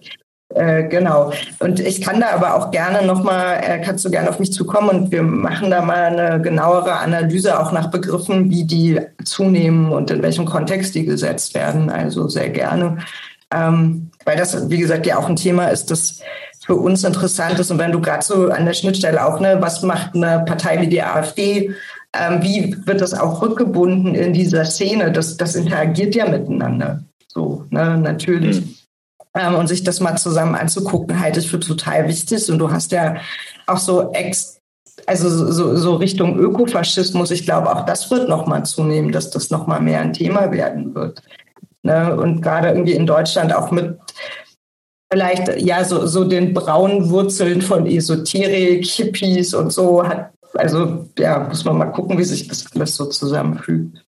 äh, genau. Und ich kann da aber auch gerne nochmal, äh, kannst du gerne auf mich zukommen und wir machen da mal eine genauere Analyse auch nach Begriffen, wie die zunehmen und in welchem Kontext die gesetzt werden. Also sehr gerne. Ähm, weil das, wie gesagt, ja auch ein Thema ist, das für uns interessant ist. Und wenn du gerade so an der Schnittstelle auch, ne, was macht eine Partei wie die AfD ähm, wie wird das auch rückgebunden in dieser Szene? Das, das interagiert ja miteinander. So, ne, natürlich. Mhm. Ähm, und sich das mal zusammen anzugucken, halte ich für total wichtig. Und du hast ja auch so ex, also so, so Richtung Ökofaschismus, ich glaube, auch das wird nochmal zunehmen, dass das nochmal mehr ein Thema werden wird. Ne? Und gerade irgendwie in Deutschland auch mit vielleicht ja so, so den braunen Wurzeln von Esoterik, Hippies und so hat also ja, muss man mal gucken, wie sich das alles so zusammenfügt.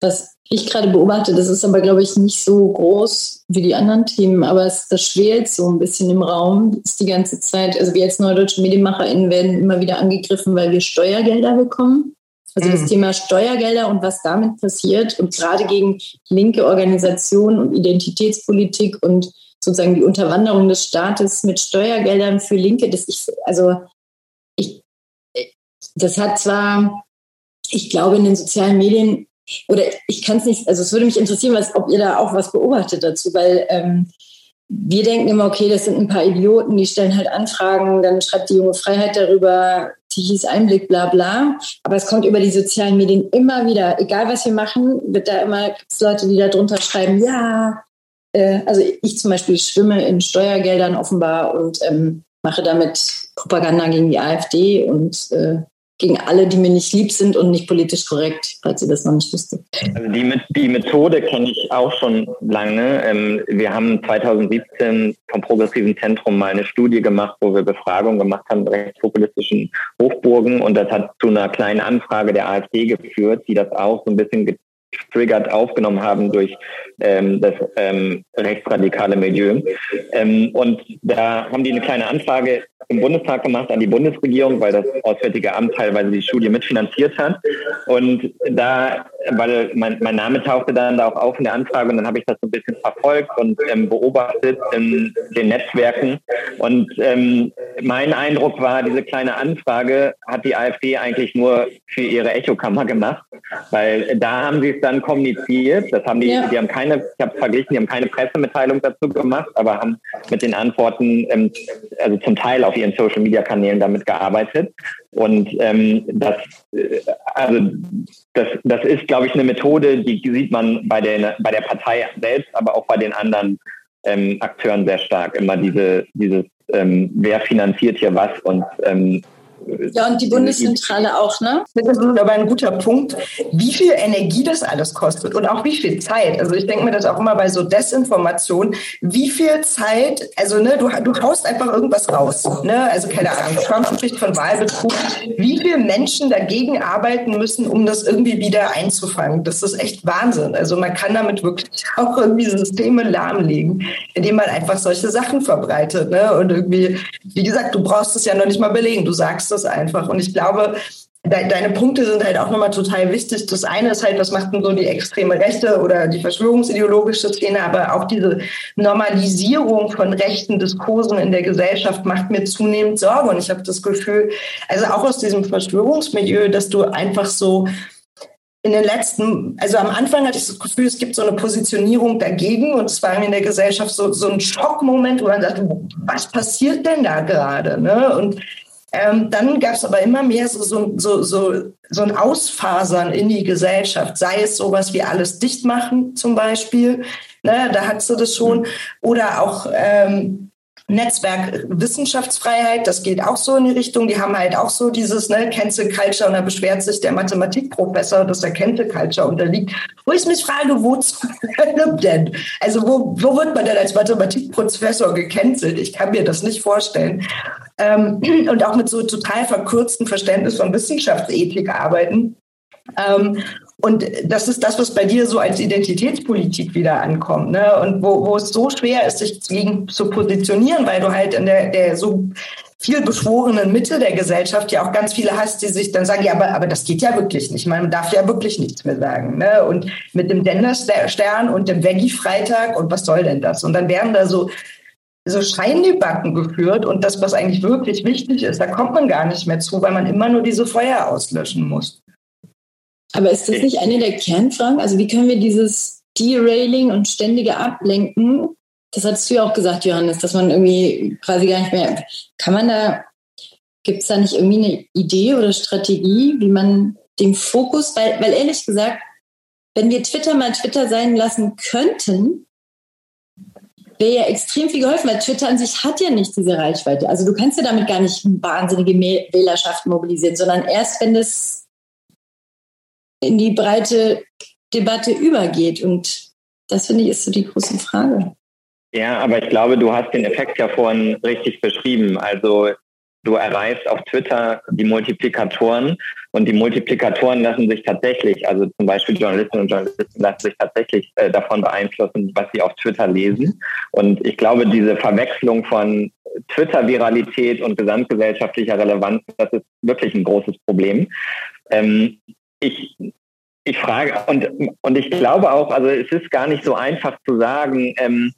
Was ich gerade beobachte, das ist aber, glaube ich, nicht so groß wie die anderen Themen, aber es, das schwelt so ein bisschen im Raum, ist die ganze Zeit. Also wir als neudeutsche MedienmacherInnen werden immer wieder angegriffen, weil wir Steuergelder bekommen. Also mhm. das Thema Steuergelder und was damit passiert und gerade gegen linke Organisationen und Identitätspolitik und sozusagen die Unterwanderung des Staates mit Steuergeldern für Linke, das ich, also das hat zwar, ich glaube, in den sozialen Medien, oder ich kann es nicht, also es würde mich interessieren, was, ob ihr da auch was beobachtet dazu, weil ähm, wir denken immer, okay, das sind ein paar Idioten, die stellen halt Anfragen, dann schreibt die junge Freiheit darüber, Tichys Einblick, bla bla. Aber es kommt über die sozialen Medien immer wieder, egal was wir machen, wird da immer Leute, die da drunter schreiben, ja, äh, also ich zum Beispiel schwimme in Steuergeldern offenbar und ähm, mache damit Propaganda gegen die AfD und äh, gegen alle, die mir nicht lieb sind und nicht politisch korrekt, falls ihr das noch nicht wüsste. Also die, die Methode kenne ich auch schon lange. Ähm, wir haben 2017 vom Progressiven Zentrum mal eine Studie gemacht, wo wir Befragungen gemacht haben rechtspopulistischen Hochburgen und das hat zu einer kleinen Anfrage der AfD geführt, die das auch so ein bisschen getriggert aufgenommen haben durch ähm, das ähm, rechtsradikale Milieu. Ähm, und da haben die eine kleine Anfrage im Bundestag gemacht an die Bundesregierung, weil das Auswärtige Amt teilweise die Studie mitfinanziert hat. Und da, weil mein, mein Name tauchte dann da auch auf in der Anfrage und dann habe ich das so ein bisschen verfolgt und ähm, beobachtet in den Netzwerken. Und ähm, mein Eindruck war, diese kleine Anfrage hat die AfD eigentlich nur für ihre Echokammer gemacht, weil da haben sie es dann kommuniziert. Das haben die, ja. die haben keine, ich habe verglichen, die haben keine Pressemitteilung dazu gemacht, aber haben mit den Antworten, ähm, also zum Teil auf ihren Social Media Kanälen damit gearbeitet. Und ähm, das, äh, also das, das ist, glaube ich, eine Methode, die sieht man bei der, bei der Partei selbst, aber auch bei den anderen ähm, Akteuren sehr stark. Immer diese, dieses, ähm, wer finanziert hier was und ähm, ja, und die Bundeszentrale auch, ne? Das ist aber ein guter Punkt, wie viel Energie das alles kostet und auch wie viel Zeit. Also ich denke mir das auch immer bei so Desinformation, wie viel Zeit, also ne, du, du haust einfach irgendwas raus. Ne? Also keine Ahnung, Trump spricht von Wahlbetrug. Wie viele Menschen dagegen arbeiten müssen, um das irgendwie wieder einzufangen? Das ist echt Wahnsinn. Also man kann damit wirklich *laughs* auch irgendwie Systeme lahmlegen, indem man einfach solche Sachen verbreitet. Ne? Und irgendwie, wie gesagt, du brauchst es ja noch nicht mal belegen. Du sagst das einfach. Und ich glaube, Deine Punkte sind halt auch nochmal total wichtig. Das eine ist halt, was macht denn so die extreme Rechte oder die verschwörungsideologische Szene, aber auch diese Normalisierung von rechten Diskursen in der Gesellschaft macht mir zunehmend Sorge. Und ich habe das Gefühl, also auch aus diesem Verschwörungsmilieu, dass du einfach so in den letzten, also am Anfang hatte ich das Gefühl, es gibt so eine Positionierung dagegen und es war in der Gesellschaft so, so ein Schockmoment, wo man sagt, was passiert denn da gerade? Ne? Und ähm, dann gab es aber immer mehr so, so, so, so, so ein Ausfasern in die Gesellschaft, sei es sowas wie alles dicht machen zum Beispiel, ne, da hat sie das schon, oder auch ähm, Netzwerk Wissenschaftsfreiheit, das geht auch so in die Richtung. Die haben halt auch so dieses ne, Cancel Culture und da beschwert sich der Mathematikprofessor, dass er Cancel Culture unterliegt. Wo ich mich frage, wo denn? Also wo, wo wird man denn als Mathematikprofessor gecancelt? Ich kann mir das nicht vorstellen. Ähm, und auch mit so total verkürztem Verständnis von Wissenschaftsethik arbeiten. Ähm, und das ist das, was bei dir so als Identitätspolitik wieder ankommt. Ne? Und wo, wo es so schwer ist, sich gegen zu positionieren, weil du halt in der, der so viel beschworenen Mitte der Gesellschaft ja auch ganz viele hast, die sich dann sagen, ja, aber, aber das geht ja wirklich nicht. Man darf ja wirklich nichts mehr sagen. Ne? Und mit dem Denderstern und dem Veggie-Freitag und was soll denn das? Und dann werden da so so Scheindebatten geführt und das, was eigentlich wirklich wichtig ist, da kommt man gar nicht mehr zu, weil man immer nur diese Feuer auslöschen muss. Aber ist das nicht eine der Kernfragen? Also wie können wir dieses Derailing und ständige Ablenken, das hattest du ja auch gesagt, Johannes, dass man irgendwie quasi gar nicht mehr, kann man da, gibt es da nicht irgendwie eine Idee oder Strategie, wie man den Fokus, weil, weil ehrlich gesagt, wenn wir Twitter mal Twitter sein lassen könnten, wäre ja extrem viel geholfen, weil Twitter an sich hat ja nicht diese Reichweite. Also du kannst ja damit gar nicht wahnsinnige Wählerschaft mobilisieren, sondern erst, wenn das in die breite Debatte übergeht. Und das finde ich ist so die große Frage. Ja, aber ich glaube, du hast den Effekt ja vorhin richtig beschrieben. Also du erreichst auf Twitter die Multiplikatoren und die Multiplikatoren lassen sich tatsächlich, also zum Beispiel Journalistinnen und Journalisten lassen sich tatsächlich äh, davon beeinflussen, was sie auf Twitter lesen. Und ich glaube, diese Verwechslung von Twitter-Viralität und gesamtgesellschaftlicher Relevanz, das ist wirklich ein großes Problem. Ähm, ich, ich frage, und, und ich glaube auch, also es ist gar nicht so einfach zu sagen, ähm,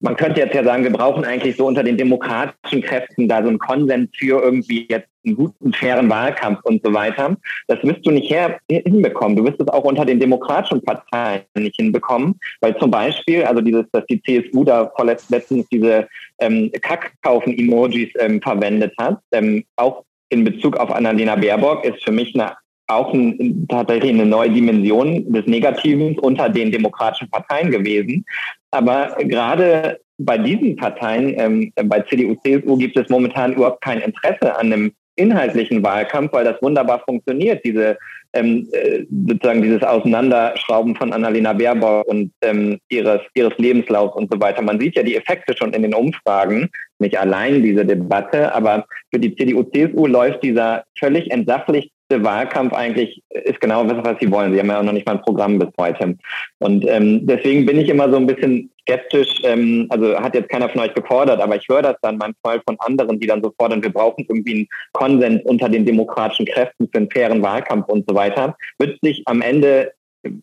man könnte jetzt ja sagen, wir brauchen eigentlich so unter den demokratischen Kräften da so einen Konsens für irgendwie jetzt einen guten, fairen Wahlkampf und so weiter. Das wirst du nicht her hinbekommen. Du wirst es auch unter den demokratischen Parteien nicht hinbekommen, weil zum Beispiel, also dieses, dass die CSU da vorletztens diese ähm, Kackkaufen-Emojis ähm, verwendet hat, ähm, auch in Bezug auf Annalena Baerbock, ist für mich eine auch ein, tatsächlich eine neue Dimension des Negativen unter den demokratischen Parteien gewesen. Aber gerade bei diesen Parteien, ähm, bei CDU, CSU, gibt es momentan überhaupt kein Interesse an einem inhaltlichen Wahlkampf, weil das wunderbar funktioniert, diese ähm, äh, sozusagen dieses Auseinanderschrauben von Annalena Baerbock und ähm, ihres, ihres Lebenslaufs und so weiter. Man sieht ja die Effekte schon in den Umfragen, nicht allein diese Debatte, aber für die CDU-CSU läuft dieser völlig entsachlichte Wahlkampf eigentlich ist genau das, was sie wollen. Sie haben ja noch nicht mal ein Programm bis heute. Und ähm, deswegen bin ich immer so ein bisschen skeptisch. Ähm, also hat jetzt keiner von euch gefordert, aber ich höre das dann manchmal von anderen, die dann so fordern, wir brauchen irgendwie einen Konsens unter den demokratischen Kräften für einen fairen Wahlkampf und so weiter. Wird sich am Ende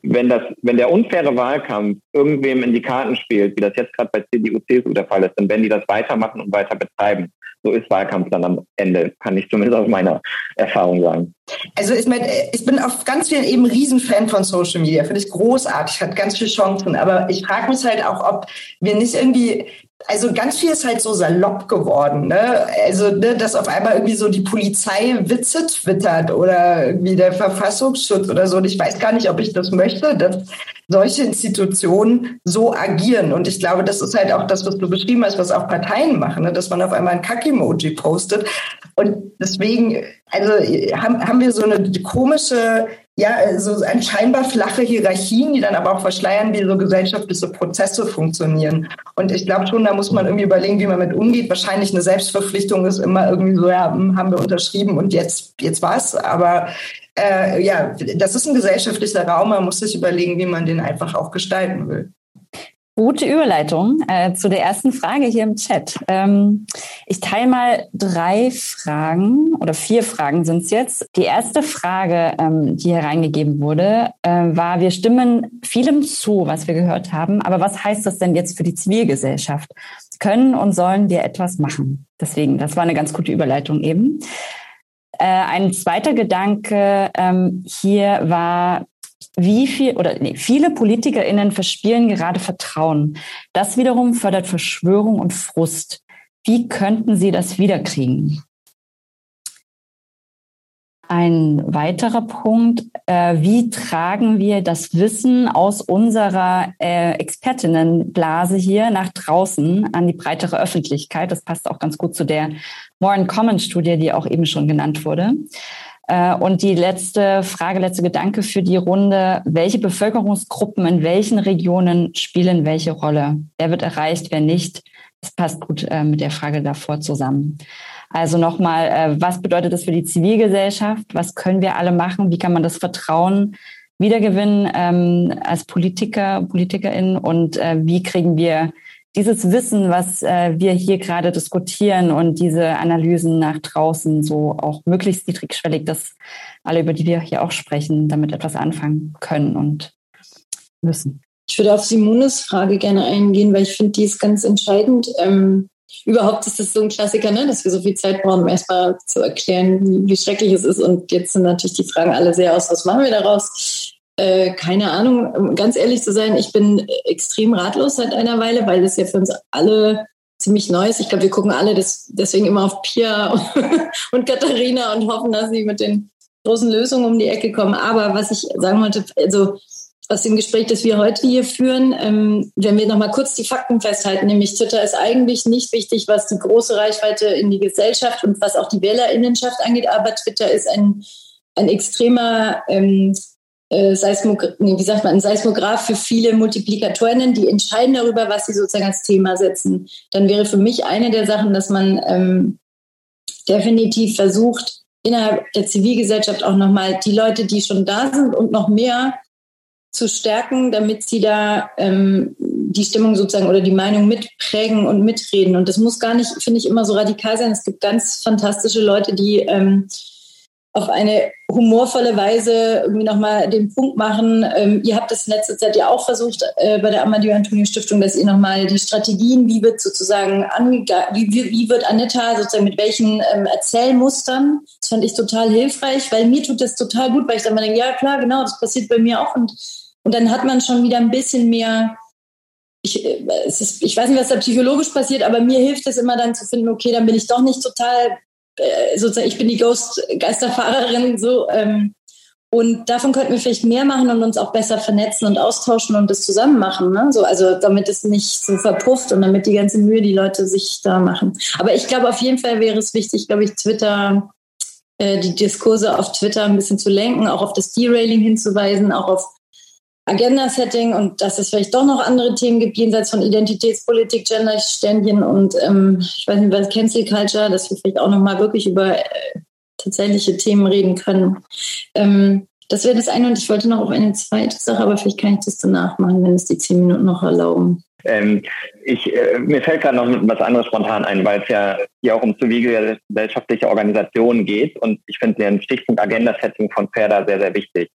wenn das, wenn der unfaire Wahlkampf irgendwem in die Karten spielt, wie das jetzt gerade bei CDU, CSU der Fall ist, dann werden die das weitermachen und weiter betreiben. So ist Wahlkampf dann am Ende, kann ich zumindest aus meiner Erfahrung sagen. Also ich, mein, ich bin auf ganz vielen eben Riesenfan von Social Media, finde ich großartig, hat ganz viele Chancen, aber ich frage mich halt auch, ob wir nicht irgendwie also ganz viel ist halt so salopp geworden. Ne? Also, ne, dass auf einmal irgendwie so die Polizei Witze twittert oder irgendwie der Verfassungsschutz oder so. Und ich weiß gar nicht, ob ich das möchte, dass solche Institutionen so agieren. Und ich glaube, das ist halt auch das, was du beschrieben hast, was auch Parteien machen, ne? dass man auf einmal ein Kack-Emoji postet. Und deswegen, also haben, haben wir so eine komische ja, so ein scheinbar flache Hierarchien, die dann aber auch verschleiern, wie so gesellschaftliche Prozesse funktionieren. Und ich glaube schon, da muss man irgendwie überlegen, wie man mit umgeht. Wahrscheinlich eine Selbstverpflichtung ist immer irgendwie so, ja, hm, haben wir unterschrieben und jetzt, jetzt was. Aber äh, ja, das ist ein gesellschaftlicher Raum. Man muss sich überlegen, wie man den einfach auch gestalten will. Gute Überleitung äh, zu der ersten Frage hier im Chat. Ähm, ich teile mal drei Fragen oder vier Fragen sind es jetzt. Die erste Frage, ähm, die hereingegeben wurde, äh, war, wir stimmen vielem zu, was wir gehört haben, aber was heißt das denn jetzt für die Zivilgesellschaft? Können und sollen wir etwas machen? Deswegen, das war eine ganz gute Überleitung eben. Äh, ein zweiter Gedanke ähm, hier war, wie viel oder nee, viele PolitikerInnen verspielen gerade Vertrauen. Das wiederum fördert Verschwörung und Frust. Wie könnten sie das wiederkriegen? Ein weiterer Punkt, äh, wie tragen wir das Wissen aus unserer äh, Expertinnenblase hier nach draußen an die breitere Öffentlichkeit? Das passt auch ganz gut zu der More in Common Studie, die auch eben schon genannt wurde. Äh, und die letzte Frage, letzte Gedanke für die Runde. Welche Bevölkerungsgruppen in welchen Regionen spielen welche Rolle? Wer wird erreicht, wer nicht? Das passt gut äh, mit der Frage davor zusammen. Also nochmal, äh, was bedeutet das für die Zivilgesellschaft? Was können wir alle machen? Wie kann man das Vertrauen wiedergewinnen ähm, als Politiker, PolitikerInnen? Und wie kriegen wir dieses Wissen, was äh, wir hier gerade diskutieren und diese Analysen nach draußen so auch möglichst niedrigschwellig, dass alle, über die wir hier auch sprechen, damit etwas anfangen können und müssen. Ich würde auf Simones Frage gerne eingehen, weil ich finde, die ist ganz entscheidend. Ähm, überhaupt ist das so ein Klassiker, ne? dass wir so viel Zeit brauchen, um erstmal zu erklären, wie, wie schrecklich es ist. Und jetzt sind natürlich die Fragen alle sehr aus, was machen wir daraus? Äh, keine Ahnung, um ganz ehrlich zu sein, ich bin extrem ratlos seit einer Weile, weil das ja für uns alle ziemlich neu ist. Ich glaube, wir gucken alle das, deswegen immer auf Pia und, *laughs* und Katharina und hoffen, dass sie mit den großen Lösungen um die Ecke kommen. Aber was ich sagen wollte, also aus dem Gespräch, das wir heute hier führen, ähm, wenn wir nochmal kurz die Fakten festhalten, nämlich Twitter ist eigentlich nicht wichtig, was die große Reichweite in die Gesellschaft und was auch die Wählerinnenschaft angeht, aber Twitter ist ein, ein extremer ähm, äh, Seismog nee, wie sagt man, ein Seismograph für viele Multiplikatorinnen, die entscheiden darüber, was sie sozusagen als Thema setzen. Dann wäre für mich eine der Sachen, dass man ähm, definitiv versucht, innerhalb der Zivilgesellschaft auch nochmal die Leute, die schon da sind und noch mehr zu stärken, damit sie da ähm, die Stimmung sozusagen oder die Meinung mitprägen und mitreden. Und das muss gar nicht, finde ich, immer so radikal sein. Es gibt ganz fantastische Leute, die ähm, auf eine humorvolle Weise irgendwie nochmal den Punkt machen. Ähm, ihr habt das in letzter Zeit ja auch versucht äh, bei der Amadeo Antonio Stiftung, dass ihr nochmal die Strategien, wie wird sozusagen wie, wie, wie wird Anita sozusagen mit welchen ähm, Erzählmustern, das fand ich total hilfreich, weil mir tut das total gut, weil ich dann mal denke, ja klar, genau, das passiert bei mir auch und, und dann hat man schon wieder ein bisschen mehr ich, äh, es ist, ich weiß nicht, was da psychologisch passiert, aber mir hilft es immer dann zu finden, okay, dann bin ich doch nicht total äh, sozusagen, ich bin die Ghost-Geisterfahrerin, so. Ähm, und davon könnten wir vielleicht mehr machen und uns auch besser vernetzen und austauschen und das zusammen machen. Ne? So, also damit es nicht so verpufft und damit die ganze Mühe die Leute sich da machen. Aber ich glaube, auf jeden Fall wäre es wichtig, glaube ich, Twitter äh, die Diskurse auf Twitter ein bisschen zu lenken, auch auf das Derailing hinzuweisen, auch auf Agenda-Setting und dass es vielleicht doch noch andere Themen gibt, jenseits von Identitätspolitik, Gender-Ständchen und ähm, ich weiß nicht, was Cancel Culture, dass wir vielleicht auch nochmal wirklich über äh, tatsächliche Themen reden können. Ähm, das wäre das eine und ich wollte noch auf eine zweite Sache, aber vielleicht kann ich das danach machen, wenn es die zehn Minuten noch erlauben. Ähm, ich, äh, mir fällt gerade noch was anderes spontan ein, weil es ja hier auch um zivilgesellschaftliche Organisationen geht und ich finde den Stichpunkt Agenda-Setting von FERDA sehr, sehr wichtig.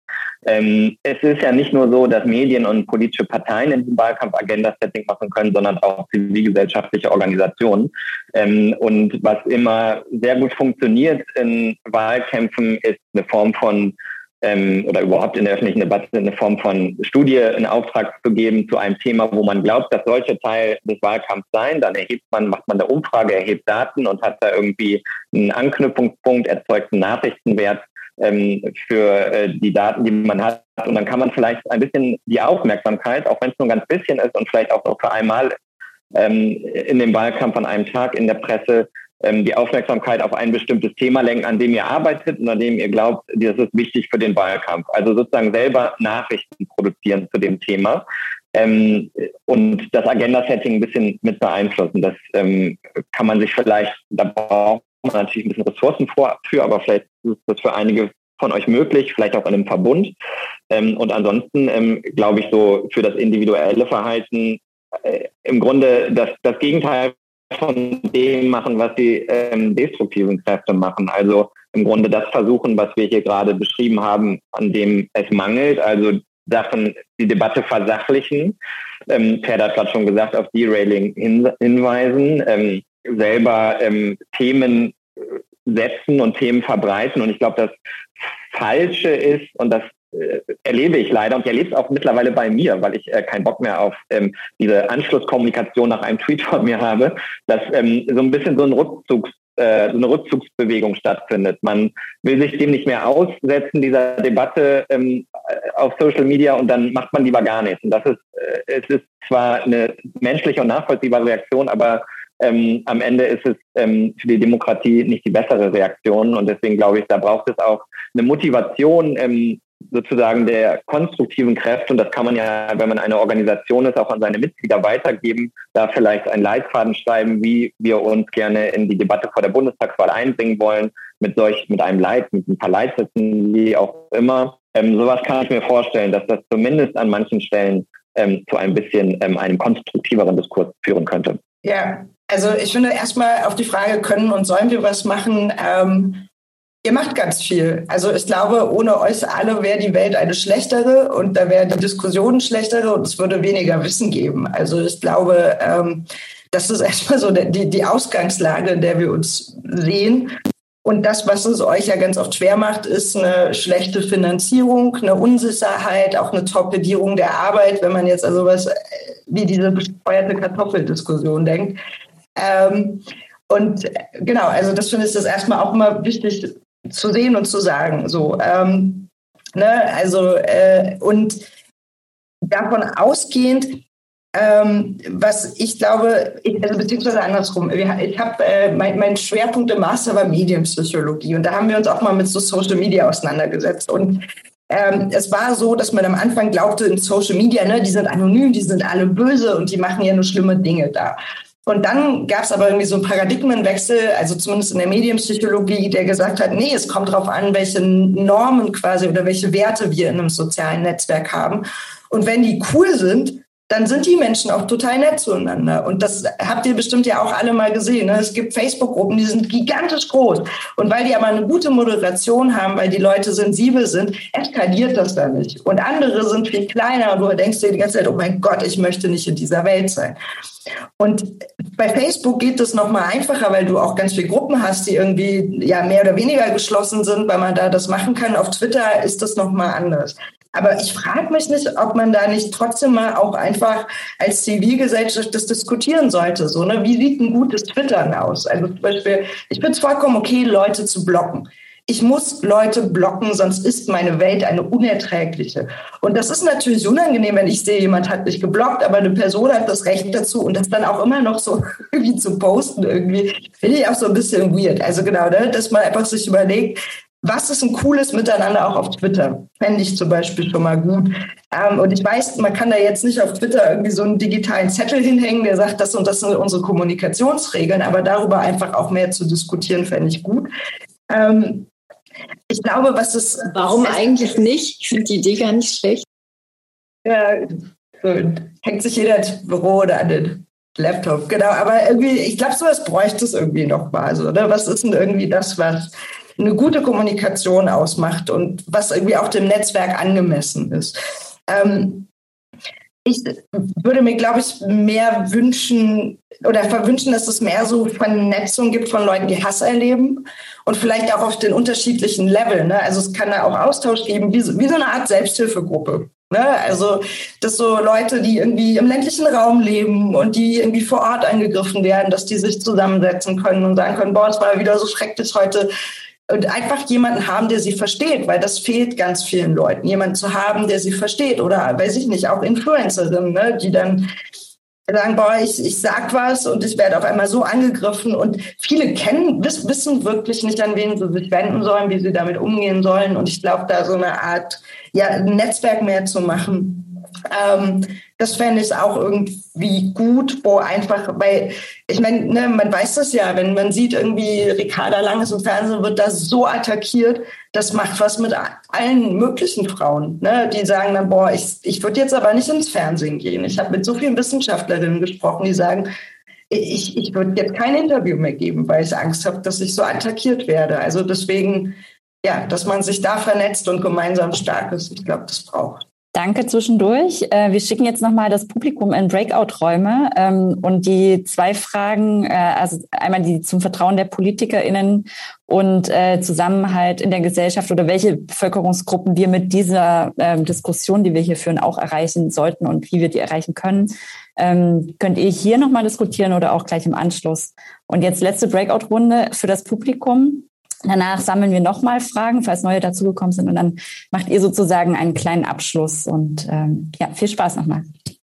Ähm, es ist ja nicht nur so, dass Medien und politische Parteien in diesem Wahlkampf Agenda-Setting machen können, sondern auch zivilgesellschaftliche Organisationen. Ähm, und was immer sehr gut funktioniert in Wahlkämpfen ist eine Form von ähm, oder überhaupt in der öffentlichen Debatte eine Form von Studie in Auftrag zu geben zu einem Thema, wo man glaubt, das sollte Teil des Wahlkampfs sein. Dann erhebt man, macht man eine Umfrage, erhebt Daten und hat da irgendwie einen Anknüpfungspunkt, erzeugt einen Nachrichtenwert ähm, für äh, die Daten, die man hat. Und dann kann man vielleicht ein bisschen die Aufmerksamkeit, auch wenn es nur ein ganz bisschen ist und vielleicht auch nur für einmal ähm, in dem Wahlkampf an einem Tag in der Presse ähm, die Aufmerksamkeit auf ein bestimmtes Thema lenken, an dem ihr arbeitet und an dem ihr glaubt, das ist wichtig für den Wahlkampf. Also sozusagen selber Nachrichten produzieren zu dem Thema ähm, und das Agenda-Setting ein bisschen mit beeinflussen. Das ähm, kann man sich vielleicht, da braucht man natürlich ein bisschen Ressourcen vor, für, aber vielleicht ist das für einige von euch möglich, vielleicht auch in einem Verbund. Ähm, und ansonsten ähm, glaube ich so für das individuelle Verhalten äh, im Grunde das, das Gegenteil von dem machen, was die ähm, destruktiven Kräfte machen. Also im Grunde das versuchen, was wir hier gerade beschrieben haben, an dem es mangelt. Also Sachen, die Debatte versachlichen. Ähm, Pferd hat gerade schon gesagt, auf Derailing hin, hinweisen, ähm, selber ähm, Themen setzen und Themen verbreiten. Und ich glaube, das Falsche ist, und das erlebe ich leider und erlebe es auch mittlerweile bei mir, weil ich äh, keinen Bock mehr auf ähm, diese Anschlusskommunikation nach einem Tweet von mir habe, dass ähm, so ein bisschen so ein Rückzugs äh, eine Rückzugsbewegung stattfindet. Man will sich dem nicht mehr aussetzen, dieser Debatte ähm, auf Social Media und dann macht man lieber gar nichts. Und das ist, äh, es ist zwar eine menschliche und nachvollziehbare Reaktion, aber ähm, am Ende ist es ähm, für die Demokratie nicht die bessere Reaktion. Und deswegen glaube ich, da braucht es auch eine Motivation, ähm, sozusagen der konstruktiven Kräfte, und das kann man ja, wenn man eine Organisation ist, auch an seine Mitglieder weitergeben, da vielleicht einen Leitfaden schreiben, wie wir uns gerne in die Debatte vor der Bundestagswahl einbringen wollen, mit solch, mit einem Leit, mit ein paar Leitsätzen, wie auch immer. Ähm, sowas kann ich mir vorstellen, dass das zumindest an manchen Stellen ähm, zu ein bisschen ähm, einem konstruktiveren Diskurs führen könnte. Ja, also ich finde erstmal auf die Frage, können und sollen wir was machen? Ähm, Ihr macht ganz viel. Also ich glaube, ohne euch alle wäre die Welt eine schlechtere und da wäre die Diskussion schlechtere und es würde weniger Wissen geben. Also ich glaube, ähm, das ist *laughs* erstmal so die, die Ausgangslage, in der wir uns sehen. Und das, was es euch ja ganz oft schwer macht, ist eine schlechte Finanzierung, eine Unsicherheit, auch eine Torpedierung der Arbeit, wenn man jetzt also was wie diese besteuerte Kartoffeldiskussion denkt. Ähm, und genau, also das finde ich das erstmal auch immer wichtig zu sehen und zu sagen. So, ähm, ne, also äh, und davon ausgehend, ähm, was ich glaube, ich, also beziehungsweise andersrum, ich habe äh, mein, mein Schwerpunkt im Master war Medienpsychologie und da haben wir uns auch mal mit so Social Media auseinandergesetzt und ähm, es war so, dass man am Anfang glaubte in Social Media, ne, die sind anonym, die sind alle böse und die machen ja nur schlimme Dinge da. Und dann gab es aber irgendwie so einen Paradigmenwechsel, also zumindest in der Medienpsychologie, der gesagt hat, nee, es kommt darauf an, welche Normen quasi oder welche Werte wir in einem sozialen Netzwerk haben. Und wenn die cool sind, dann sind die Menschen auch total nett zueinander. Und das habt ihr bestimmt ja auch alle mal gesehen. Ne? Es gibt Facebook-Gruppen, die sind gigantisch groß. Und weil die aber eine gute Moderation haben, weil die Leute sensibel sind, eskaliert das da nicht. Und andere sind viel kleiner und du denkst dir die ganze Zeit, oh mein Gott, ich möchte nicht in dieser Welt sein. Und bei Facebook geht es nochmal einfacher, weil du auch ganz viele Gruppen hast, die irgendwie ja mehr oder weniger geschlossen sind, weil man da das machen kann. Auf Twitter ist das nochmal anders. Aber ich frage mich nicht, ob man da nicht trotzdem mal auch einfach als Zivilgesellschaft das diskutieren sollte. So, ne? Wie sieht ein gutes Twittern aus? Also zum Beispiel, ich es vollkommen okay, Leute zu blocken. ich muss Leute blocken, sonst ist meine Welt eine unerträgliche. Und das ist natürlich unangenehm, wenn ich sehe, jemand hat mich geblockt, aber eine Person hat das Recht dazu und das dann auch immer noch so *laughs* irgendwie zu posten irgendwie, finde ich auch so ein bisschen weird. Also genau, ne, dass man einfach sich überlegt, was ist ein cooles Miteinander auch auf Twitter? Fände ich zum Beispiel schon mal gut. Ähm, und ich weiß, man kann da jetzt nicht auf Twitter irgendwie so einen digitalen Zettel hinhängen, der sagt, das und das sind unsere Kommunikationsregeln, aber darüber einfach auch mehr zu diskutieren, fände ich gut. Ähm, ich glaube, was ist. Warum eigentlich nicht? Ich finde die Idee gar nicht schlecht. Ja, so, hängt sich jeder ins Büro oder an den Laptop, genau. Aber irgendwie, ich glaube, sowas bräuchte es irgendwie noch mal. So, oder? Was ist denn irgendwie das, was eine gute Kommunikation ausmacht und was irgendwie auch dem Netzwerk angemessen ist? Ähm, ich würde mir, glaube ich, mehr wünschen oder verwünschen, dass es mehr so Vernetzung gibt von Leuten, die Hass erleben und vielleicht auch auf den unterschiedlichen Leveln. Ne? Also es kann da auch Austausch geben, wie so, wie so eine Art Selbsthilfegruppe. Ne? Also, dass so Leute, die irgendwie im ländlichen Raum leben und die irgendwie vor Ort angegriffen werden, dass die sich zusammensetzen können und sagen können, boah, es war wieder so schrecklich heute und einfach jemanden haben, der sie versteht, weil das fehlt ganz vielen Leuten. Jemanden zu haben, der sie versteht oder weiß ich nicht, auch Influencerinnen, ne, die dann sagen, boah, ich, ich sag was und ich werde auf einmal so angegriffen und viele kennen, wiss, wissen wirklich nicht, an wen sie sich wenden sollen, wie sie damit umgehen sollen und ich glaube, da so eine Art, ja, ein Netzwerk mehr zu machen, ähm, das fände ich auch irgendwie gut, wo einfach, weil ich meine, ne, man weiß das ja, wenn man sieht irgendwie Ricarda Langes im Fernsehen wird da so attackiert, das macht was mit allen möglichen Frauen, ne, die sagen dann, boah, ich, ich würde jetzt aber nicht ins Fernsehen gehen. Ich habe mit so vielen Wissenschaftlerinnen gesprochen, die sagen, ich, ich würde jetzt kein Interview mehr geben, weil ich Angst habe, dass ich so attackiert werde. Also deswegen, ja, dass man sich da vernetzt und gemeinsam stark ist, ich glaube, das braucht. Danke zwischendurch. Äh, wir schicken jetzt nochmal das Publikum in Breakout-Räume ähm, und die zwei Fragen, äh, also einmal die zum Vertrauen der PolitikerInnen und äh, Zusammenhalt in der Gesellschaft oder welche Bevölkerungsgruppen wir mit dieser ähm, Diskussion, die wir hier führen, auch erreichen sollten und wie wir die erreichen können. Ähm, könnt ihr hier nochmal diskutieren oder auch gleich im Anschluss. Und jetzt letzte Breakout-Runde für das Publikum. Danach sammeln wir nochmal Fragen, falls neue dazugekommen sind. Und dann macht ihr sozusagen einen kleinen Abschluss. Und ähm, ja, viel Spaß nochmal.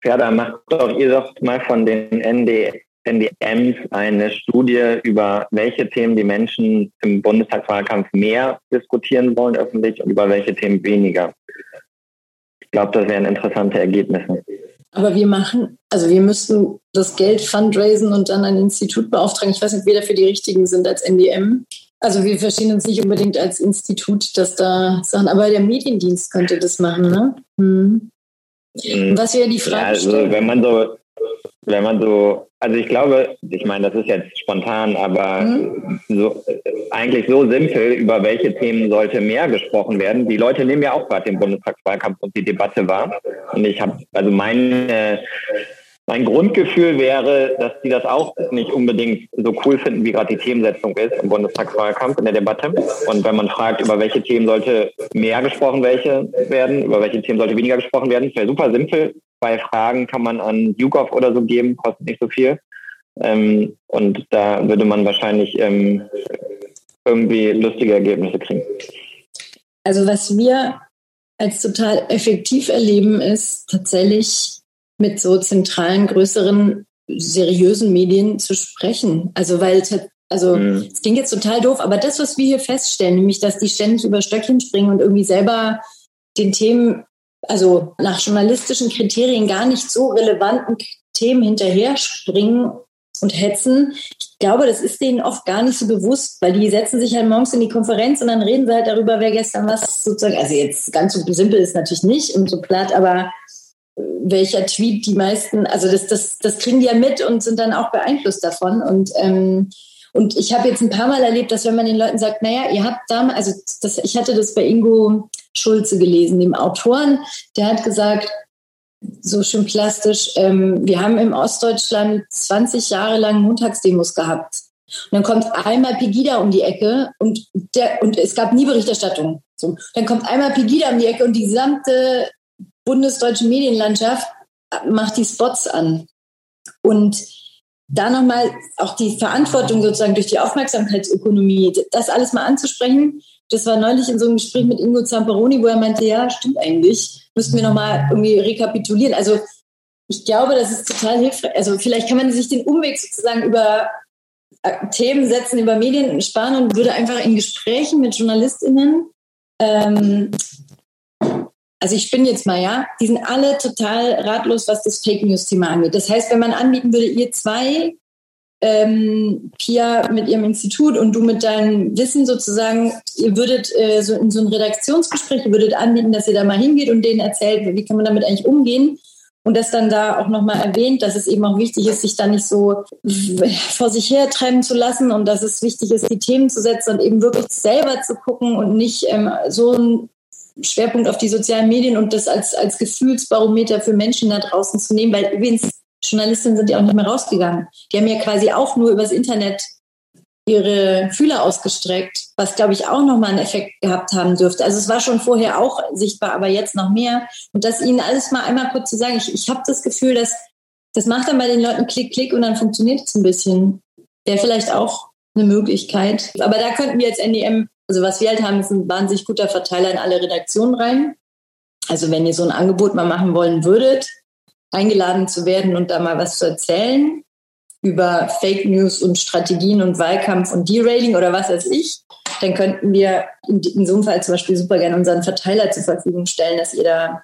Ja, dann macht doch ihr doch mal von den ND, NDMs eine Studie über welche Themen die Menschen im Bundestagswahlkampf mehr diskutieren wollen öffentlich und über welche Themen weniger. Ich glaube, das wären interessante Ergebnisse. Aber wir machen, also wir müssten das Geld fundraisen und dann ein Institut beauftragen. Ich weiß nicht, wer dafür die richtigen sind als NDM. Also wir verstehen uns nicht unbedingt als Institut, dass da Sachen, aber der Mediendienst könnte das machen, ne? Hm. Was wäre die Frage? Ja, also wenn man so, wenn man so, also ich glaube, ich meine, das ist jetzt spontan, aber hm. so, eigentlich so simpel, über welche Themen sollte mehr gesprochen werden. Die Leute nehmen ja auch gerade den Bundestagswahlkampf und die Debatte wahr. Und ich habe, also meine mein Grundgefühl wäre, dass die das auch nicht unbedingt so cool finden, wie gerade die Themensetzung ist im Bundestagswahlkampf in der Debatte. Und wenn man fragt, über welche Themen sollte mehr gesprochen welche werden, über welche Themen sollte weniger gesprochen werden, wäre super simpel. Bei Fragen kann man an YouGov oder so geben, kostet nicht so viel. Ähm, und da würde man wahrscheinlich ähm, irgendwie lustige Ergebnisse kriegen. Also was wir als total effektiv erleben, ist tatsächlich mit so zentralen, größeren, seriösen Medien zu sprechen. Also weil also mhm. es klingt jetzt total doof, aber das, was wir hier feststellen, nämlich dass die ständig über Stöckchen springen und irgendwie selber den Themen, also nach journalistischen Kriterien gar nicht so relevanten Themen hinterher springen und hetzen. Ich glaube, das ist denen oft gar nicht so bewusst, weil die setzen sich halt morgens in die Konferenz und dann reden sie halt darüber, wer gestern was sozusagen, also jetzt ganz so simpel ist natürlich nicht und so platt, aber welcher Tweet die meisten, also das, das, das kriegen die ja mit und sind dann auch beeinflusst davon. Und, ähm, und ich habe jetzt ein paar Mal erlebt, dass wenn man den Leuten sagt, naja, ihr habt damals, also das, ich hatte das bei Ingo Schulze gelesen, dem Autoren, der hat gesagt, so schön plastisch, ähm, wir haben im Ostdeutschland 20 Jahre lang Montagsdemos gehabt. Und dann kommt einmal Pegida um die Ecke und, der, und es gab nie Berichterstattung. So. Dann kommt einmal Pegida um die Ecke und die gesamte bundesdeutsche Medienlandschaft macht die Spots an. Und da nochmal auch die Verantwortung sozusagen durch die Aufmerksamkeitsökonomie, das alles mal anzusprechen, Das war neulich in so einem Gespräch mit Ingo Zamperoni, wo er meinte, ja, stimmt eigentlich, müssten wir nochmal irgendwie rekapitulieren. Also ich glaube, das ist total hilfreich. Also vielleicht kann man sich den Umweg sozusagen über äh, Themen setzen, über Medien sparen und würde einfach in Gesprächen mit JournalistInnen ähm, also ich bin jetzt mal, ja, die sind alle total ratlos, was das Fake News-Thema angeht. Das heißt, wenn man anbieten würde, ihr zwei, ähm, Pia mit ihrem Institut und du mit deinem Wissen sozusagen, ihr würdet äh, so in so ein Redaktionsgespräch, ihr würdet anbieten, dass ihr da mal hingeht und denen erzählt, wie kann man damit eigentlich umgehen und das dann da auch nochmal erwähnt, dass es eben auch wichtig ist, sich da nicht so vor sich her treiben zu lassen und dass es wichtig ist, die Themen zu setzen und eben wirklich selber zu gucken und nicht ähm, so ein Schwerpunkt auf die sozialen Medien und das als, als Gefühlsbarometer für Menschen da draußen zu nehmen, weil übrigens Journalistinnen sind ja auch nicht mehr rausgegangen. Die haben ja quasi auch nur übers Internet ihre Fühler ausgestreckt, was glaube ich auch nochmal einen Effekt gehabt haben dürfte. Also es war schon vorher auch sichtbar, aber jetzt noch mehr. Und das ihnen alles mal einmal kurz zu sagen, ich, ich habe das Gefühl, dass das macht dann bei den Leuten Klick, Klick und dann funktioniert es ein bisschen. Wäre vielleicht auch eine Möglichkeit. Aber da könnten wir als NDM also was wir halt haben, ist ein wahnsinnig guter Verteiler in alle Redaktionen rein. Also wenn ihr so ein Angebot mal machen wollen würdet, eingeladen zu werden und da mal was zu erzählen über Fake News und Strategien und Wahlkampf und Derailing oder was weiß ich, dann könnten wir in, in so einem Fall zum Beispiel super gerne unseren Verteiler zur Verfügung stellen, dass ihr da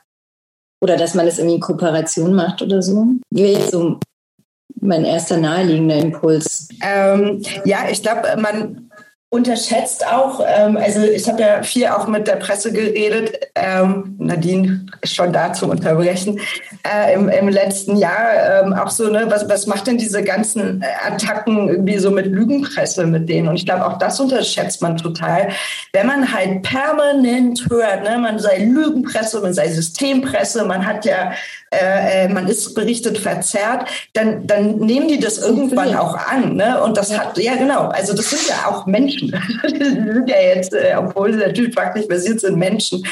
oder dass man das irgendwie in Kooperation macht oder so. Wäre jetzt so mein erster naheliegender Impuls. Ähm, ja, ich glaube, man unterschätzt auch, ähm, also ich habe ja viel auch mit der Presse geredet, ähm, Nadine schon da zu unterbrechen, äh, im, im letzten Jahr ähm, auch so, ne, was, was macht denn diese ganzen Attacken irgendwie so mit Lügenpresse mit denen? Und ich glaube, auch das unterschätzt man total. Wenn man halt permanent hört, ne, man sei Lügenpresse, man sei Systempresse, man hat ja äh, äh, man ist berichtet verzerrt, dann, dann nehmen die das irgendwann auch an. Ne? Und das hat, ja genau, also das sind ja auch Menschen. *laughs* die sind ja jetzt, äh, obwohl sie natürlich faktisch basiert sind, Menschen.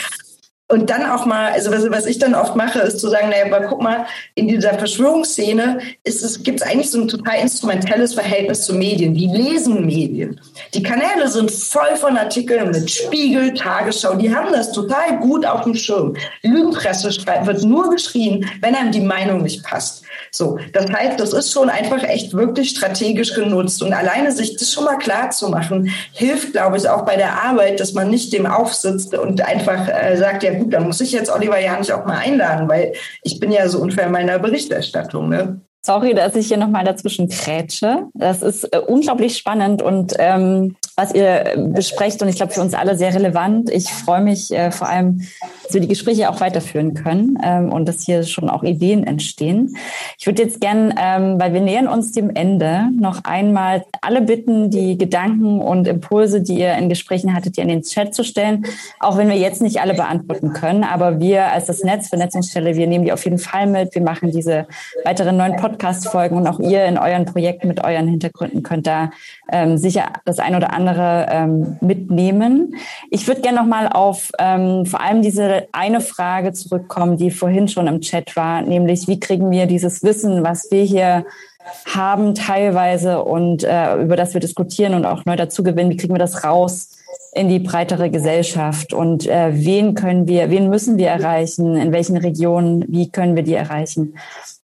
Und dann auch mal, also was, was ich dann oft mache, ist zu sagen, naja, aber guck mal, in dieser Verschwörungsszene ist es, gibt es eigentlich so ein total instrumentelles Verhältnis zu Medien. Die lesen Medien. Die Kanäle sind voll von Artikeln mit Spiegel, Tagesschau. Die haben das total gut auf dem Schirm. Lügenpresse wird nur geschrien, wenn einem die Meinung nicht passt. So, das heißt, das ist schon einfach echt wirklich strategisch genutzt. Und alleine sich das schon mal klar zu machen, hilft, glaube ich, auch bei der Arbeit, dass man nicht dem aufsitzt und einfach äh, sagt, ja gut, dann muss ich jetzt Oliver Janich auch mal einladen, weil ich bin ja so unfair in meiner Berichterstattung. Ne? Sorry, dass ich hier nochmal dazwischen krätsche. Das ist äh, unglaublich spannend und ähm, was ihr besprecht und ich glaube für uns alle sehr relevant. Ich freue mich äh, vor allem, dass wir die Gespräche auch weiterführen können ähm, und dass hier schon auch Ideen entstehen. Ich würde jetzt gern, ähm, weil wir nähern uns dem Ende, noch einmal alle bitten, die Gedanken und Impulse, die ihr in Gesprächen hattet, hier in den Chat zu stellen, auch wenn wir jetzt nicht alle beantworten können. Aber wir als das Netz Vernetzungsstelle, wir nehmen die auf jeden Fall mit. Wir machen diese weiteren neuen Podcast-Folgen und auch ihr in euren Projekten mit euren Hintergründen könnt da ähm, sicher das ein oder andere andere ähm, mitnehmen. Ich würde gerne noch mal auf ähm, vor allem diese eine Frage zurückkommen, die vorhin schon im Chat war, nämlich wie kriegen wir dieses Wissen, was wir hier haben teilweise und äh, über das wir diskutieren und auch neu dazu gewinnen, wie kriegen wir das raus in die breitere Gesellschaft und äh, wen können wir, wen müssen wir erreichen, in welchen Regionen, wie können wir die erreichen?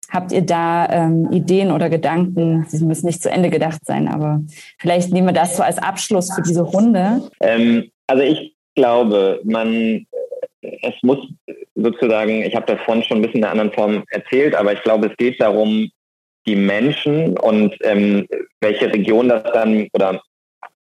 Habt ihr da ähm, Ideen oder Gedanken? Sie müssen nicht zu Ende gedacht sein, aber vielleicht nehmen wir das so als Abschluss für diese Runde. Ähm, also ich glaube, man, es muss sozusagen, ich habe das vorhin schon ein bisschen in einer anderen Form erzählt, aber ich glaube, es geht darum, die Menschen und ähm, welche Region das dann oder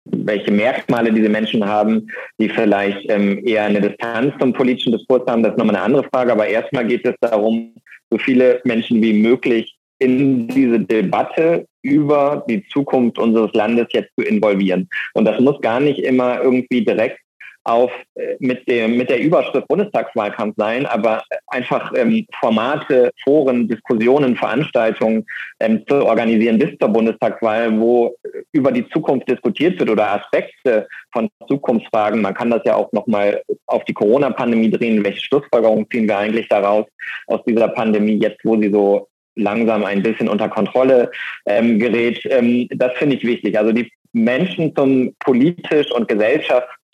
welche Merkmale diese Menschen haben, die vielleicht ähm, eher eine Distanz zum politischen Diskurs haben, das ist nochmal eine andere Frage. Aber erstmal geht es darum, so viele Menschen wie möglich in diese Debatte über die Zukunft unseres Landes jetzt zu involvieren. Und das muss gar nicht immer irgendwie direkt auf äh, mit dem mit der Überschrift Bundestagswahlkampf sein, aber einfach ähm, Formate, Foren, Diskussionen, Veranstaltungen ähm, zu organisieren bis zur Bundestagswahl, wo über die Zukunft diskutiert wird oder Aspekte von Zukunftsfragen. Man kann das ja auch noch mal auf die Corona-Pandemie drehen. Welche Schlussfolgerungen ziehen wir eigentlich daraus aus dieser Pandemie jetzt, wo sie so langsam ein bisschen unter Kontrolle ähm, gerät. Ähm, das finde ich wichtig. Also die Menschen zum politisch und gesellschaftlich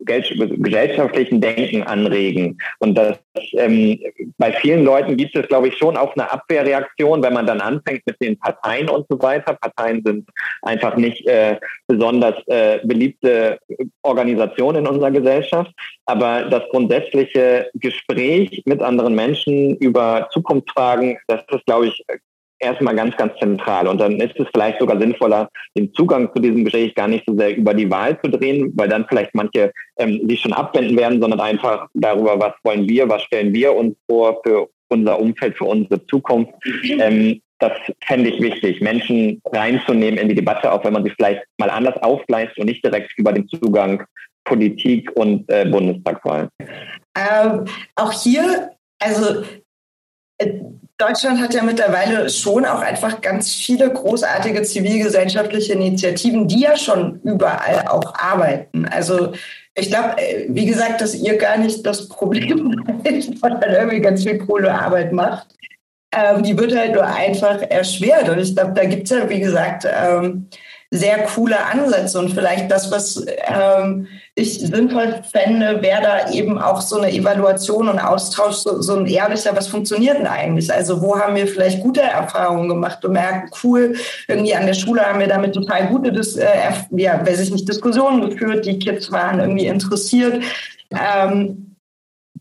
gesellschaftlichen Denken anregen. Und das, ähm, bei vielen Leuten gibt es, glaube ich, schon auch eine Abwehrreaktion, wenn man dann anfängt mit den Parteien und so weiter. Parteien sind einfach nicht äh, besonders äh, beliebte Organisationen in unserer Gesellschaft. Aber das grundsätzliche Gespräch mit anderen Menschen über Zukunftsfragen, das ist, glaube ich, erstmal ganz, ganz zentral. Und dann ist es vielleicht sogar sinnvoller, den Zugang zu diesem Gespräch gar nicht so sehr über die Wahl zu drehen, weil dann vielleicht manche ähm, sich schon abwenden werden, sondern einfach darüber, was wollen wir, was stellen wir uns vor für unser Umfeld, für unsere Zukunft. Ähm, das fände ich wichtig, Menschen reinzunehmen in die Debatte, auch wenn man sich vielleicht mal anders aufgleist und nicht direkt über den Zugang Politik und äh, Bundestagswahl. Ähm, auch hier, also äh, Deutschland hat ja mittlerweile schon auch einfach ganz viele großartige zivilgesellschaftliche Initiativen, die ja schon überall auch arbeiten. Also ich glaube, äh, wie gesagt, dass ihr gar nicht das Problem *laughs* seid, weil dann irgendwie ganz viel coole Arbeit macht. Ähm, die wird halt nur einfach erschwert. Und ich glaube, da gibt es ja, wie gesagt, ähm, sehr coole Ansätze. Und vielleicht das, was ähm, ich sinnvoll fände, wäre da eben auch so eine Evaluation und Austausch, so, so ein ehrlicher, was funktioniert denn eigentlich? Also wo haben wir vielleicht gute Erfahrungen gemacht und merken, cool, irgendwie an der Schule haben wir damit total gute, äh, ja, weiß ich nicht, Diskussionen geführt, die Kids waren irgendwie interessiert. Ähm,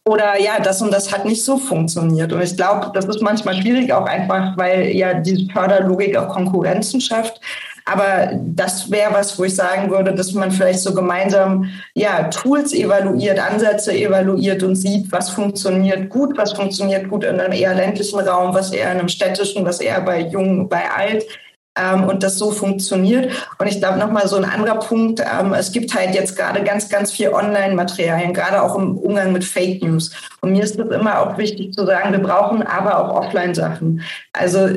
oder ja, das und das hat nicht so funktioniert. Und ich glaube, das ist manchmal schwierig, auch einfach, weil ja diese Förderlogik auch Konkurrenzen schafft. Aber das wäre was, wo ich sagen würde, dass man vielleicht so gemeinsam ja, Tools evaluiert, Ansätze evaluiert und sieht, was funktioniert gut, was funktioniert gut in einem eher ländlichen Raum, was eher in einem städtischen, was eher bei jung, bei alt ähm, und das so funktioniert. Und ich glaube nochmal so ein anderer Punkt, ähm, es gibt halt jetzt gerade ganz, ganz viel Online-Materialien, gerade auch im Umgang mit Fake News. Und mir ist es immer auch wichtig zu sagen, wir brauchen aber auch Offline-Sachen. Also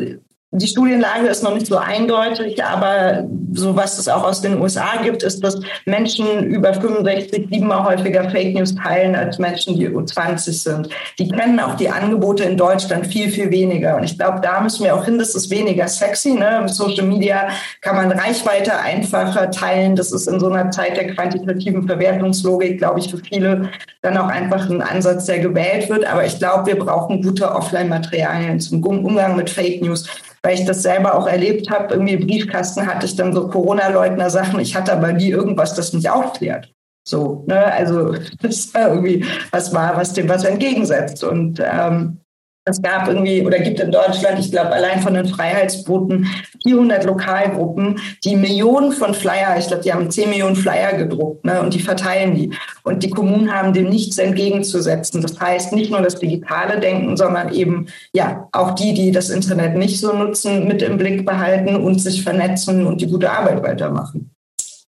die Studienlage ist noch nicht so eindeutig, aber so was es auch aus den USA gibt, ist, dass Menschen über 65 siebenmal häufiger Fake News teilen als Menschen, die über 20 sind. Die kennen auch die Angebote in Deutschland viel, viel weniger. Und ich glaube, da müssen wir auch hin, das ist weniger sexy. Ne? Mit Social Media kann man Reichweite einfacher teilen. Das ist in so einer Zeit der quantitativen Verwertungslogik, glaube ich, für viele dann auch einfach ein Ansatz, der gewählt wird. Aber ich glaube, wir brauchen gute Offline-Materialien zum Umgang mit Fake News weil ich das selber auch erlebt habe. Irgendwie im Briefkasten hatte ich dann so Corona-Leugner-Sachen. Ich hatte aber nie irgendwas, das mich aufklärt. So, ne? Also *laughs* das war irgendwie was war, was dem was entgegensetzt. Und ähm, es gab irgendwie oder gibt in Deutschland, ich glaube, allein von den Freiheitsboten 400 Lokalgruppen, die Millionen von Flyer, ich glaube, die haben 10 Millionen Flyer gedruckt ne, und die verteilen die. Und die Kommunen haben dem nichts entgegenzusetzen. Das heißt, nicht nur das digitale Denken, sondern eben ja auch die, die das Internet nicht so nutzen, mit im Blick behalten und sich vernetzen und die gute Arbeit weitermachen.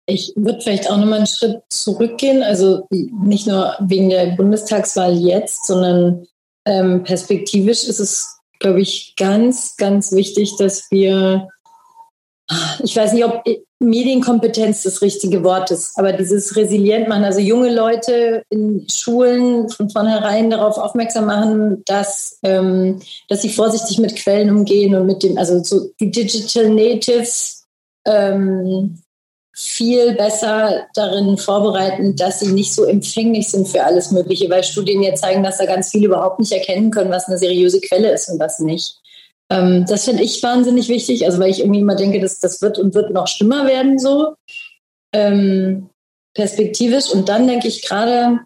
Ich würde vielleicht auch nochmal einen Schritt zurückgehen, also nicht nur wegen der Bundestagswahl jetzt, sondern ähm, perspektivisch ist es, glaube ich, ganz, ganz wichtig, dass wir, ich weiß nicht, ob Medienkompetenz das richtige Wort ist, aber dieses resilient machen, also junge Leute in Schulen von vornherein darauf aufmerksam machen, dass, ähm, dass sie vorsichtig mit Quellen umgehen und mit dem, also so die Digital Natives ähm, viel besser darin vorbereiten, dass sie nicht so empfänglich sind für alles Mögliche, weil Studien ja zeigen, dass da ganz viele überhaupt nicht erkennen können, was eine seriöse Quelle ist und was nicht. Ähm, das finde ich wahnsinnig wichtig, also weil ich irgendwie immer denke, dass das wird und wird noch schlimmer werden so ähm, perspektivisch. Und dann denke ich gerade,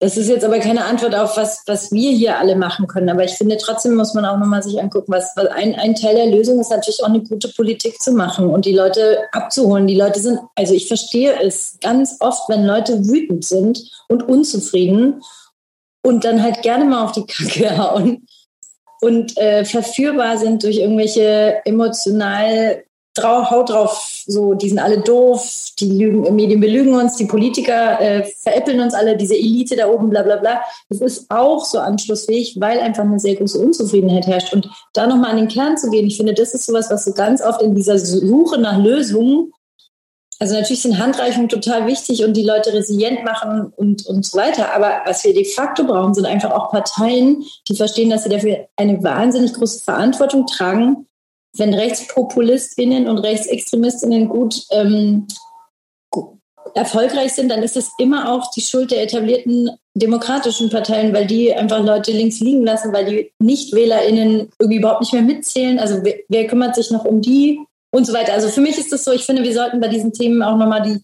das ist jetzt aber keine Antwort auf was, was wir hier alle machen können. Aber ich finde, trotzdem muss man auch nochmal sich angucken, was, was ein, ein Teil der Lösung ist natürlich auch eine gute Politik zu machen und die Leute abzuholen. Die Leute sind, also ich verstehe es ganz oft, wenn Leute wütend sind und unzufrieden und dann halt gerne mal auf die Kacke *laughs* hauen und äh, verführbar sind durch irgendwelche emotional drauf, haut drauf, so, die sind alle doof, die lügen, Medien belügen uns, die Politiker äh, veräppeln uns alle, diese Elite da oben, bla bla bla. Das ist auch so anschlussfähig, weil einfach eine sehr große Unzufriedenheit herrscht. Und da nochmal an den Kern zu gehen, ich finde, das ist sowas, was so ganz oft in dieser Suche nach Lösungen also natürlich sind Handreichungen total wichtig und die Leute resilient machen und, und so weiter. Aber was wir de facto brauchen, sind einfach auch Parteien, die verstehen, dass sie dafür eine wahnsinnig große Verantwortung tragen, wenn RechtspopulistInnen und Rechtsextremistinnen gut, ähm, erfolgreich sind, dann ist es immer auch die Schuld der etablierten demokratischen Parteien, weil die einfach Leute links liegen lassen, weil die Nicht-WählerInnen irgendwie überhaupt nicht mehr mitzählen. Also wer, wer kümmert sich noch um die und so weiter. Also für mich ist es so, ich finde, wir sollten bei diesen Themen auch nochmal die,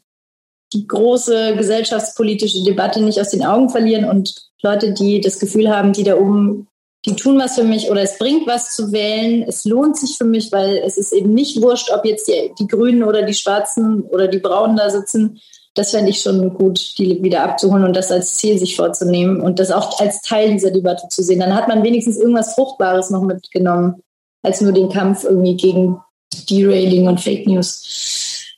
die große gesellschaftspolitische Debatte nicht aus den Augen verlieren und Leute, die das Gefühl haben, die da oben die tun was für mich oder es bringt was zu wählen. Es lohnt sich für mich, weil es ist eben nicht wurscht, ob jetzt die, die Grünen oder die Schwarzen oder die Braunen da sitzen. Das fände ich schon gut, die wieder abzuholen und das als Ziel sich vorzunehmen und das auch als Teil dieser Debatte zu sehen. Dann hat man wenigstens irgendwas Fruchtbares noch mitgenommen, als nur den Kampf irgendwie gegen Derailing und Fake News.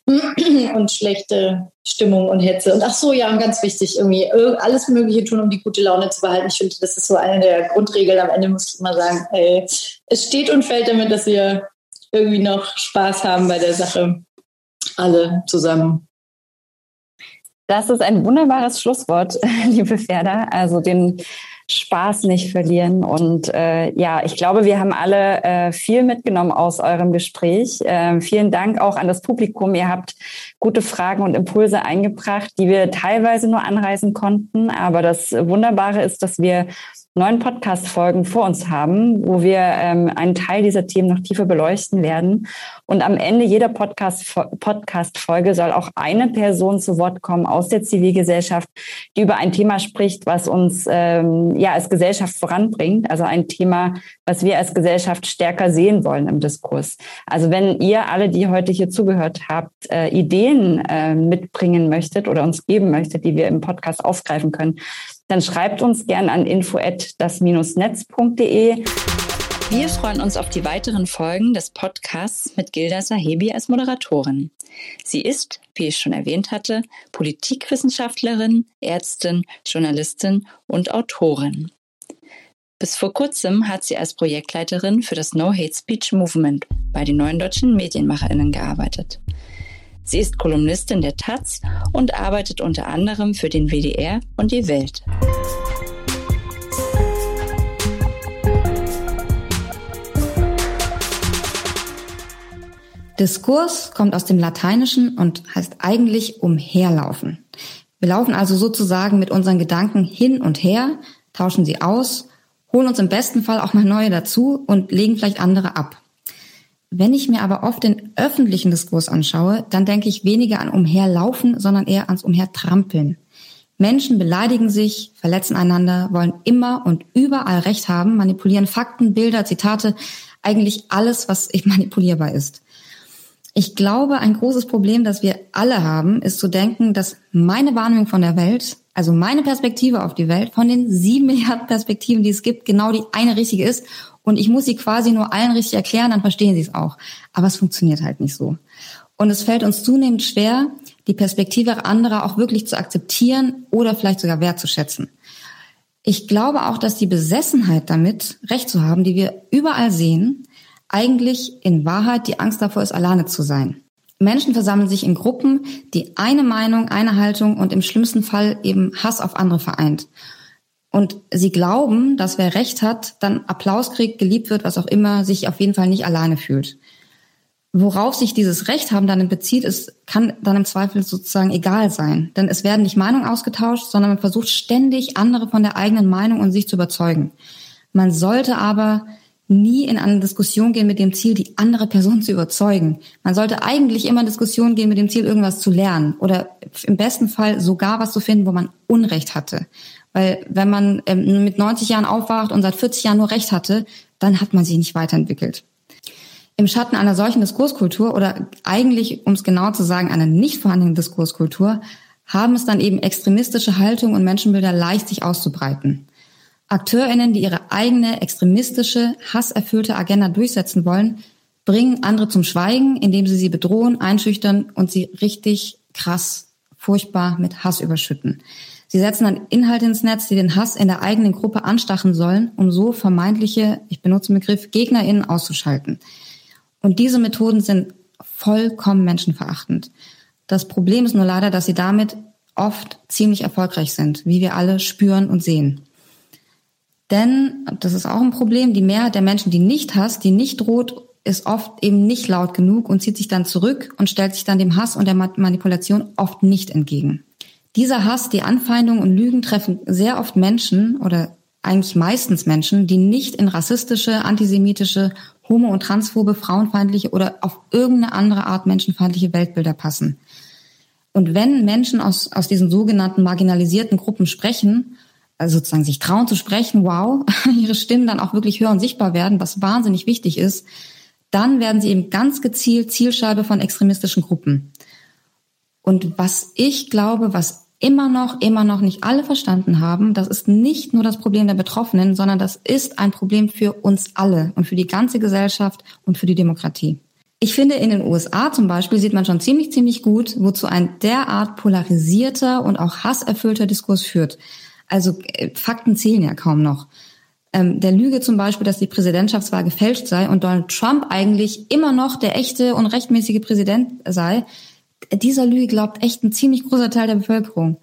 *clears throat* und schlechte Stimmung und Hetze. Und ach so, ja, und ganz wichtig, irgendwie alles Mögliche tun, um die gute Laune zu behalten. Ich finde, das ist so eine der Grundregeln. Am Ende muss ich immer sagen, ey, es steht und fällt damit, dass wir irgendwie noch Spaß haben bei der Sache. Alle zusammen. Das ist ein wunderbares Schlusswort, *laughs* liebe Ferda. Also den Spaß nicht verlieren. Und äh, ja, ich glaube, wir haben alle äh, viel mitgenommen aus eurem Gespräch. Äh, vielen Dank auch an das Publikum. Ihr habt gute Fragen und Impulse eingebracht, die wir teilweise nur anreisen konnten. Aber das Wunderbare ist, dass wir neun Podcast-Folgen vor uns haben, wo wir ähm, einen Teil dieser Themen noch tiefer beleuchten werden. Und am Ende jeder Podcast-Folge soll auch eine Person zu Wort kommen aus der Zivilgesellschaft, die über ein Thema spricht, was uns ähm, ja als Gesellschaft voranbringt. Also ein Thema, was wir als Gesellschaft stärker sehen wollen im Diskurs. Also wenn ihr alle, die heute hier zugehört habt, äh, Ideen äh, mitbringen möchtet oder uns geben möchtet, die wir im Podcast aufgreifen können, dann schreibt uns gern an info@das-netz.de. Wir freuen uns auf die weiteren Folgen des Podcasts mit Gilda Sahebi als Moderatorin. Sie ist, wie ich schon erwähnt hatte, Politikwissenschaftlerin, Ärztin, Journalistin und Autorin. Bis vor kurzem hat sie als Projektleiterin für das No Hate Speech Movement bei den neuen deutschen Medienmacherinnen gearbeitet. Sie ist Kolumnistin der Taz und arbeitet unter anderem für den WDR und die Welt. Diskurs kommt aus dem Lateinischen und heißt eigentlich umherlaufen. Wir laufen also sozusagen mit unseren Gedanken hin und her, tauschen sie aus, holen uns im besten Fall auch mal neue dazu und legen vielleicht andere ab. Wenn ich mir aber oft den öffentlichen Diskurs anschaue, dann denke ich weniger an umherlaufen, sondern eher ans umhertrampeln. Menschen beleidigen sich, verletzen einander, wollen immer und überall Recht haben, manipulieren Fakten, Bilder, Zitate, eigentlich alles, was *laughs* manipulierbar ist. Ich glaube, ein großes Problem, das wir alle haben, ist zu denken, dass meine Wahrnehmung von der Welt, also meine Perspektive auf die Welt, von den sieben Milliarden Perspektiven, die es gibt, genau die eine richtige ist und ich muss sie quasi nur allen richtig erklären, dann verstehen sie es auch. Aber es funktioniert halt nicht so. Und es fällt uns zunehmend schwer, die Perspektive anderer auch wirklich zu akzeptieren oder vielleicht sogar wertzuschätzen. Ich glaube auch, dass die Besessenheit damit, Recht zu haben, die wir überall sehen, eigentlich in Wahrheit die Angst davor ist, alleine zu sein. Menschen versammeln sich in Gruppen, die eine Meinung, eine Haltung und im schlimmsten Fall eben Hass auf andere vereint. Und sie glauben, dass wer Recht hat, dann Applaus kriegt, geliebt wird, was auch immer, sich auf jeden Fall nicht alleine fühlt. Worauf sich dieses Recht haben dann bezieht, ist, kann dann im Zweifel sozusagen egal sein. Denn es werden nicht Meinungen ausgetauscht, sondern man versucht ständig andere von der eigenen Meinung und sich zu überzeugen. Man sollte aber nie in eine Diskussion gehen mit dem Ziel, die andere Person zu überzeugen. Man sollte eigentlich immer in Diskussion gehen mit dem Ziel, irgendwas zu lernen oder im besten Fall sogar was zu finden, wo man Unrecht hatte. Weil wenn man ähm, mit 90 Jahren aufwacht und seit 40 Jahren nur Recht hatte, dann hat man sich nicht weiterentwickelt. Im Schatten einer solchen Diskurskultur oder eigentlich, um es genau zu sagen, einer nicht vorhandenen Diskurskultur, haben es dann eben extremistische Haltungen und Menschenbilder leicht sich auszubreiten. AkteurInnen, die ihre eigene extremistische, hasserfüllte Agenda durchsetzen wollen, bringen andere zum Schweigen, indem sie sie bedrohen, einschüchtern und sie richtig krass, furchtbar mit Hass überschütten. Sie setzen dann Inhalte ins Netz, die den Hass in der eigenen Gruppe anstachen sollen, um so vermeintliche, ich benutze den Begriff, GegnerInnen auszuschalten. Und diese Methoden sind vollkommen menschenverachtend. Das Problem ist nur leider, dass sie damit oft ziemlich erfolgreich sind, wie wir alle spüren und sehen. Denn, das ist auch ein Problem, die Mehrheit der Menschen, die nicht hasst, die nicht droht, ist oft eben nicht laut genug und zieht sich dann zurück und stellt sich dann dem Hass und der Manipulation oft nicht entgegen. Dieser Hass, die Anfeindung und Lügen treffen sehr oft Menschen oder eigentlich meistens Menschen, die nicht in rassistische, antisemitische, homo- und transphobe, frauenfeindliche oder auf irgendeine andere Art menschenfeindliche Weltbilder passen. Und wenn Menschen aus, aus diesen sogenannten marginalisierten Gruppen sprechen, also sozusagen sich trauen zu sprechen, wow, *laughs* ihre Stimmen dann auch wirklich höher und sichtbar werden, was wahnsinnig wichtig ist, dann werden sie eben ganz gezielt Zielscheibe von extremistischen Gruppen. Und was ich glaube, was immer noch, immer noch nicht alle verstanden haben, das ist nicht nur das Problem der Betroffenen, sondern das ist ein Problem für uns alle und für die ganze Gesellschaft und für die Demokratie. Ich finde, in den USA zum Beispiel sieht man schon ziemlich, ziemlich gut, wozu ein derart polarisierter und auch hasserfüllter Diskurs führt. Also äh, Fakten zählen ja kaum noch. Ähm, der Lüge zum Beispiel, dass die Präsidentschaftswahl gefälscht sei und Donald Trump eigentlich immer noch der echte und rechtmäßige Präsident sei, dieser Lüge glaubt echt ein ziemlich großer Teil der Bevölkerung.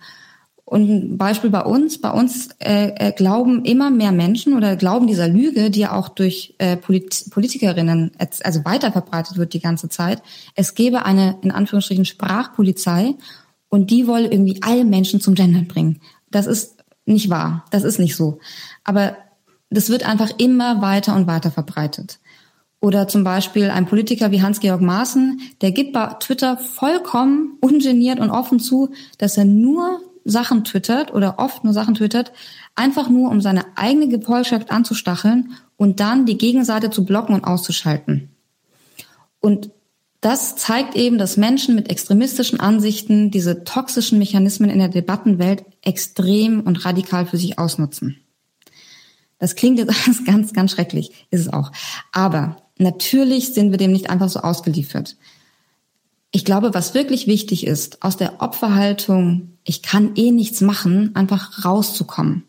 Und ein Beispiel bei uns, bei uns äh, äh, glauben immer mehr Menschen oder glauben dieser Lüge, die ja auch durch äh, Polit Politikerinnen also weiter verbreitet wird die ganze Zeit, es gäbe eine in Anführungsstrichen Sprachpolizei und die wolle irgendwie alle Menschen zum Gendern bringen. Das ist nicht wahr, das ist nicht so. Aber das wird einfach immer weiter und weiter verbreitet. Oder zum Beispiel ein Politiker wie Hans-Georg Maaßen, der gibt bei Twitter vollkommen ungeniert und offen zu, dass er nur Sachen twittert oder oft nur Sachen twittert, einfach nur um seine eigene Gefolgschaft anzustacheln und dann die Gegenseite zu blocken und auszuschalten. Und das zeigt eben, dass Menschen mit extremistischen Ansichten diese toxischen Mechanismen in der Debattenwelt extrem und radikal für sich ausnutzen. Das klingt jetzt *laughs* alles ganz, ganz schrecklich, ist es auch. Aber natürlich sind wir dem nicht einfach so ausgeliefert. Ich glaube, was wirklich wichtig ist, aus der Opferhaltung, ich kann eh nichts machen, einfach rauszukommen.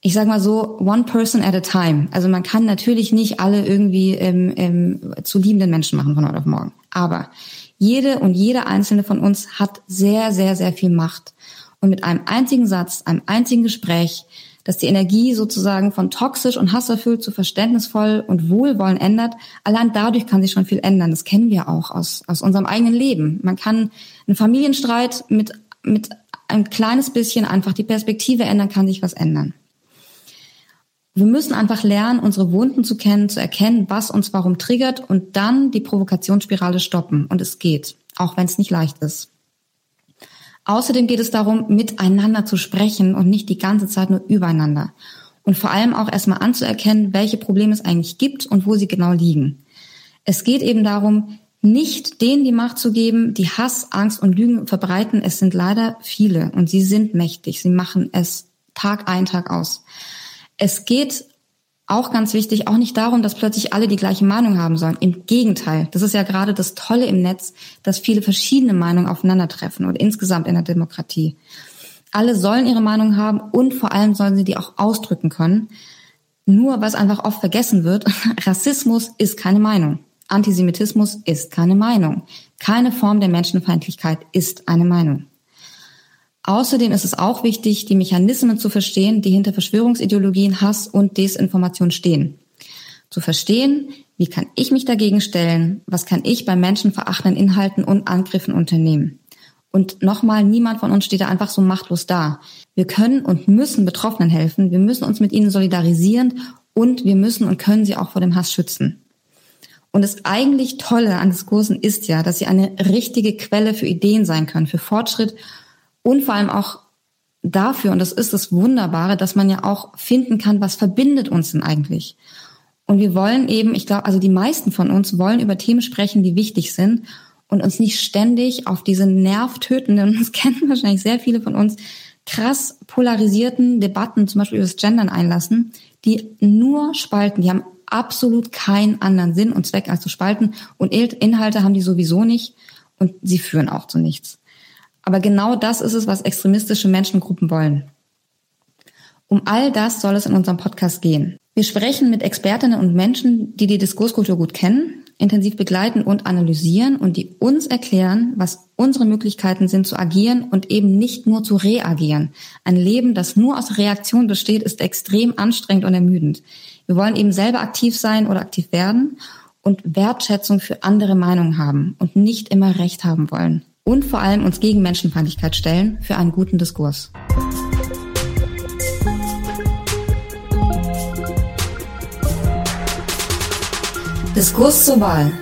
Ich sage mal so, one person at a time. Also man kann natürlich nicht alle irgendwie ähm, ähm, zu liebenden Menschen machen von heute auf morgen. Aber jede und jeder einzelne von uns hat sehr, sehr, sehr viel Macht. Und mit einem einzigen Satz, einem einzigen Gespräch, dass die Energie sozusagen von toxisch und hasserfüllt zu verständnisvoll und wohlwollend ändert. Allein dadurch kann sich schon viel ändern. Das kennen wir auch aus, aus unserem eigenen Leben. Man kann einen Familienstreit mit, mit ein kleines bisschen einfach die Perspektive ändern, kann sich was ändern. Wir müssen einfach lernen, unsere Wunden zu kennen, zu erkennen, was uns warum triggert und dann die Provokationsspirale stoppen. Und es geht, auch wenn es nicht leicht ist. Außerdem geht es darum, miteinander zu sprechen und nicht die ganze Zeit nur übereinander. Und vor allem auch erstmal anzuerkennen, welche Probleme es eigentlich gibt und wo sie genau liegen. Es geht eben darum, nicht denen die Macht zu geben, die Hass, Angst und Lügen verbreiten. Es sind leider viele und sie sind mächtig. Sie machen es Tag ein, Tag aus. Es geht auch ganz wichtig, auch nicht darum, dass plötzlich alle die gleiche Meinung haben sollen. Im Gegenteil, das ist ja gerade das Tolle im Netz, dass viele verschiedene Meinungen aufeinandertreffen und insgesamt in der Demokratie. Alle sollen ihre Meinung haben und vor allem sollen sie die auch ausdrücken können. Nur was einfach oft vergessen wird, *laughs* Rassismus ist keine Meinung. Antisemitismus ist keine Meinung. Keine Form der Menschenfeindlichkeit ist eine Meinung. Außerdem ist es auch wichtig, die Mechanismen zu verstehen, die hinter Verschwörungsideologien, Hass und Desinformation stehen. Zu verstehen, wie kann ich mich dagegen stellen, was kann ich bei menschenverachtenden Inhalten und Angriffen unternehmen. Und nochmal, niemand von uns steht da einfach so machtlos da. Wir können und müssen Betroffenen helfen, wir müssen uns mit ihnen solidarisieren und wir müssen und können sie auch vor dem Hass schützen. Und das eigentlich Tolle an Diskursen ist ja, dass sie eine richtige Quelle für Ideen sein können, für Fortschritt und vor allem auch dafür, und das ist das Wunderbare, dass man ja auch finden kann, was verbindet uns denn eigentlich. Und wir wollen eben, ich glaube, also die meisten von uns wollen über Themen sprechen, die wichtig sind und uns nicht ständig auf diese nervtötenden, *laughs* das kennen wahrscheinlich sehr viele von uns, krass polarisierten Debatten, zum Beispiel über das Gendern einlassen, die nur spalten. Die haben absolut keinen anderen Sinn und Zweck als zu spalten. Und Inhalte haben die sowieso nicht und sie führen auch zu nichts. Aber genau das ist es, was extremistische Menschengruppen wollen. Um all das soll es in unserem Podcast gehen. Wir sprechen mit Expertinnen und Menschen, die die Diskurskultur gut kennen, intensiv begleiten und analysieren und die uns erklären, was unsere Möglichkeiten sind zu agieren und eben nicht nur zu reagieren. Ein Leben, das nur aus Reaktion besteht, ist extrem anstrengend und ermüdend. Wir wollen eben selber aktiv sein oder aktiv werden und Wertschätzung für andere Meinungen haben und nicht immer Recht haben wollen. Und vor allem uns gegen Menschenfeindlichkeit stellen für einen guten Diskurs. Diskurs zur Wahl.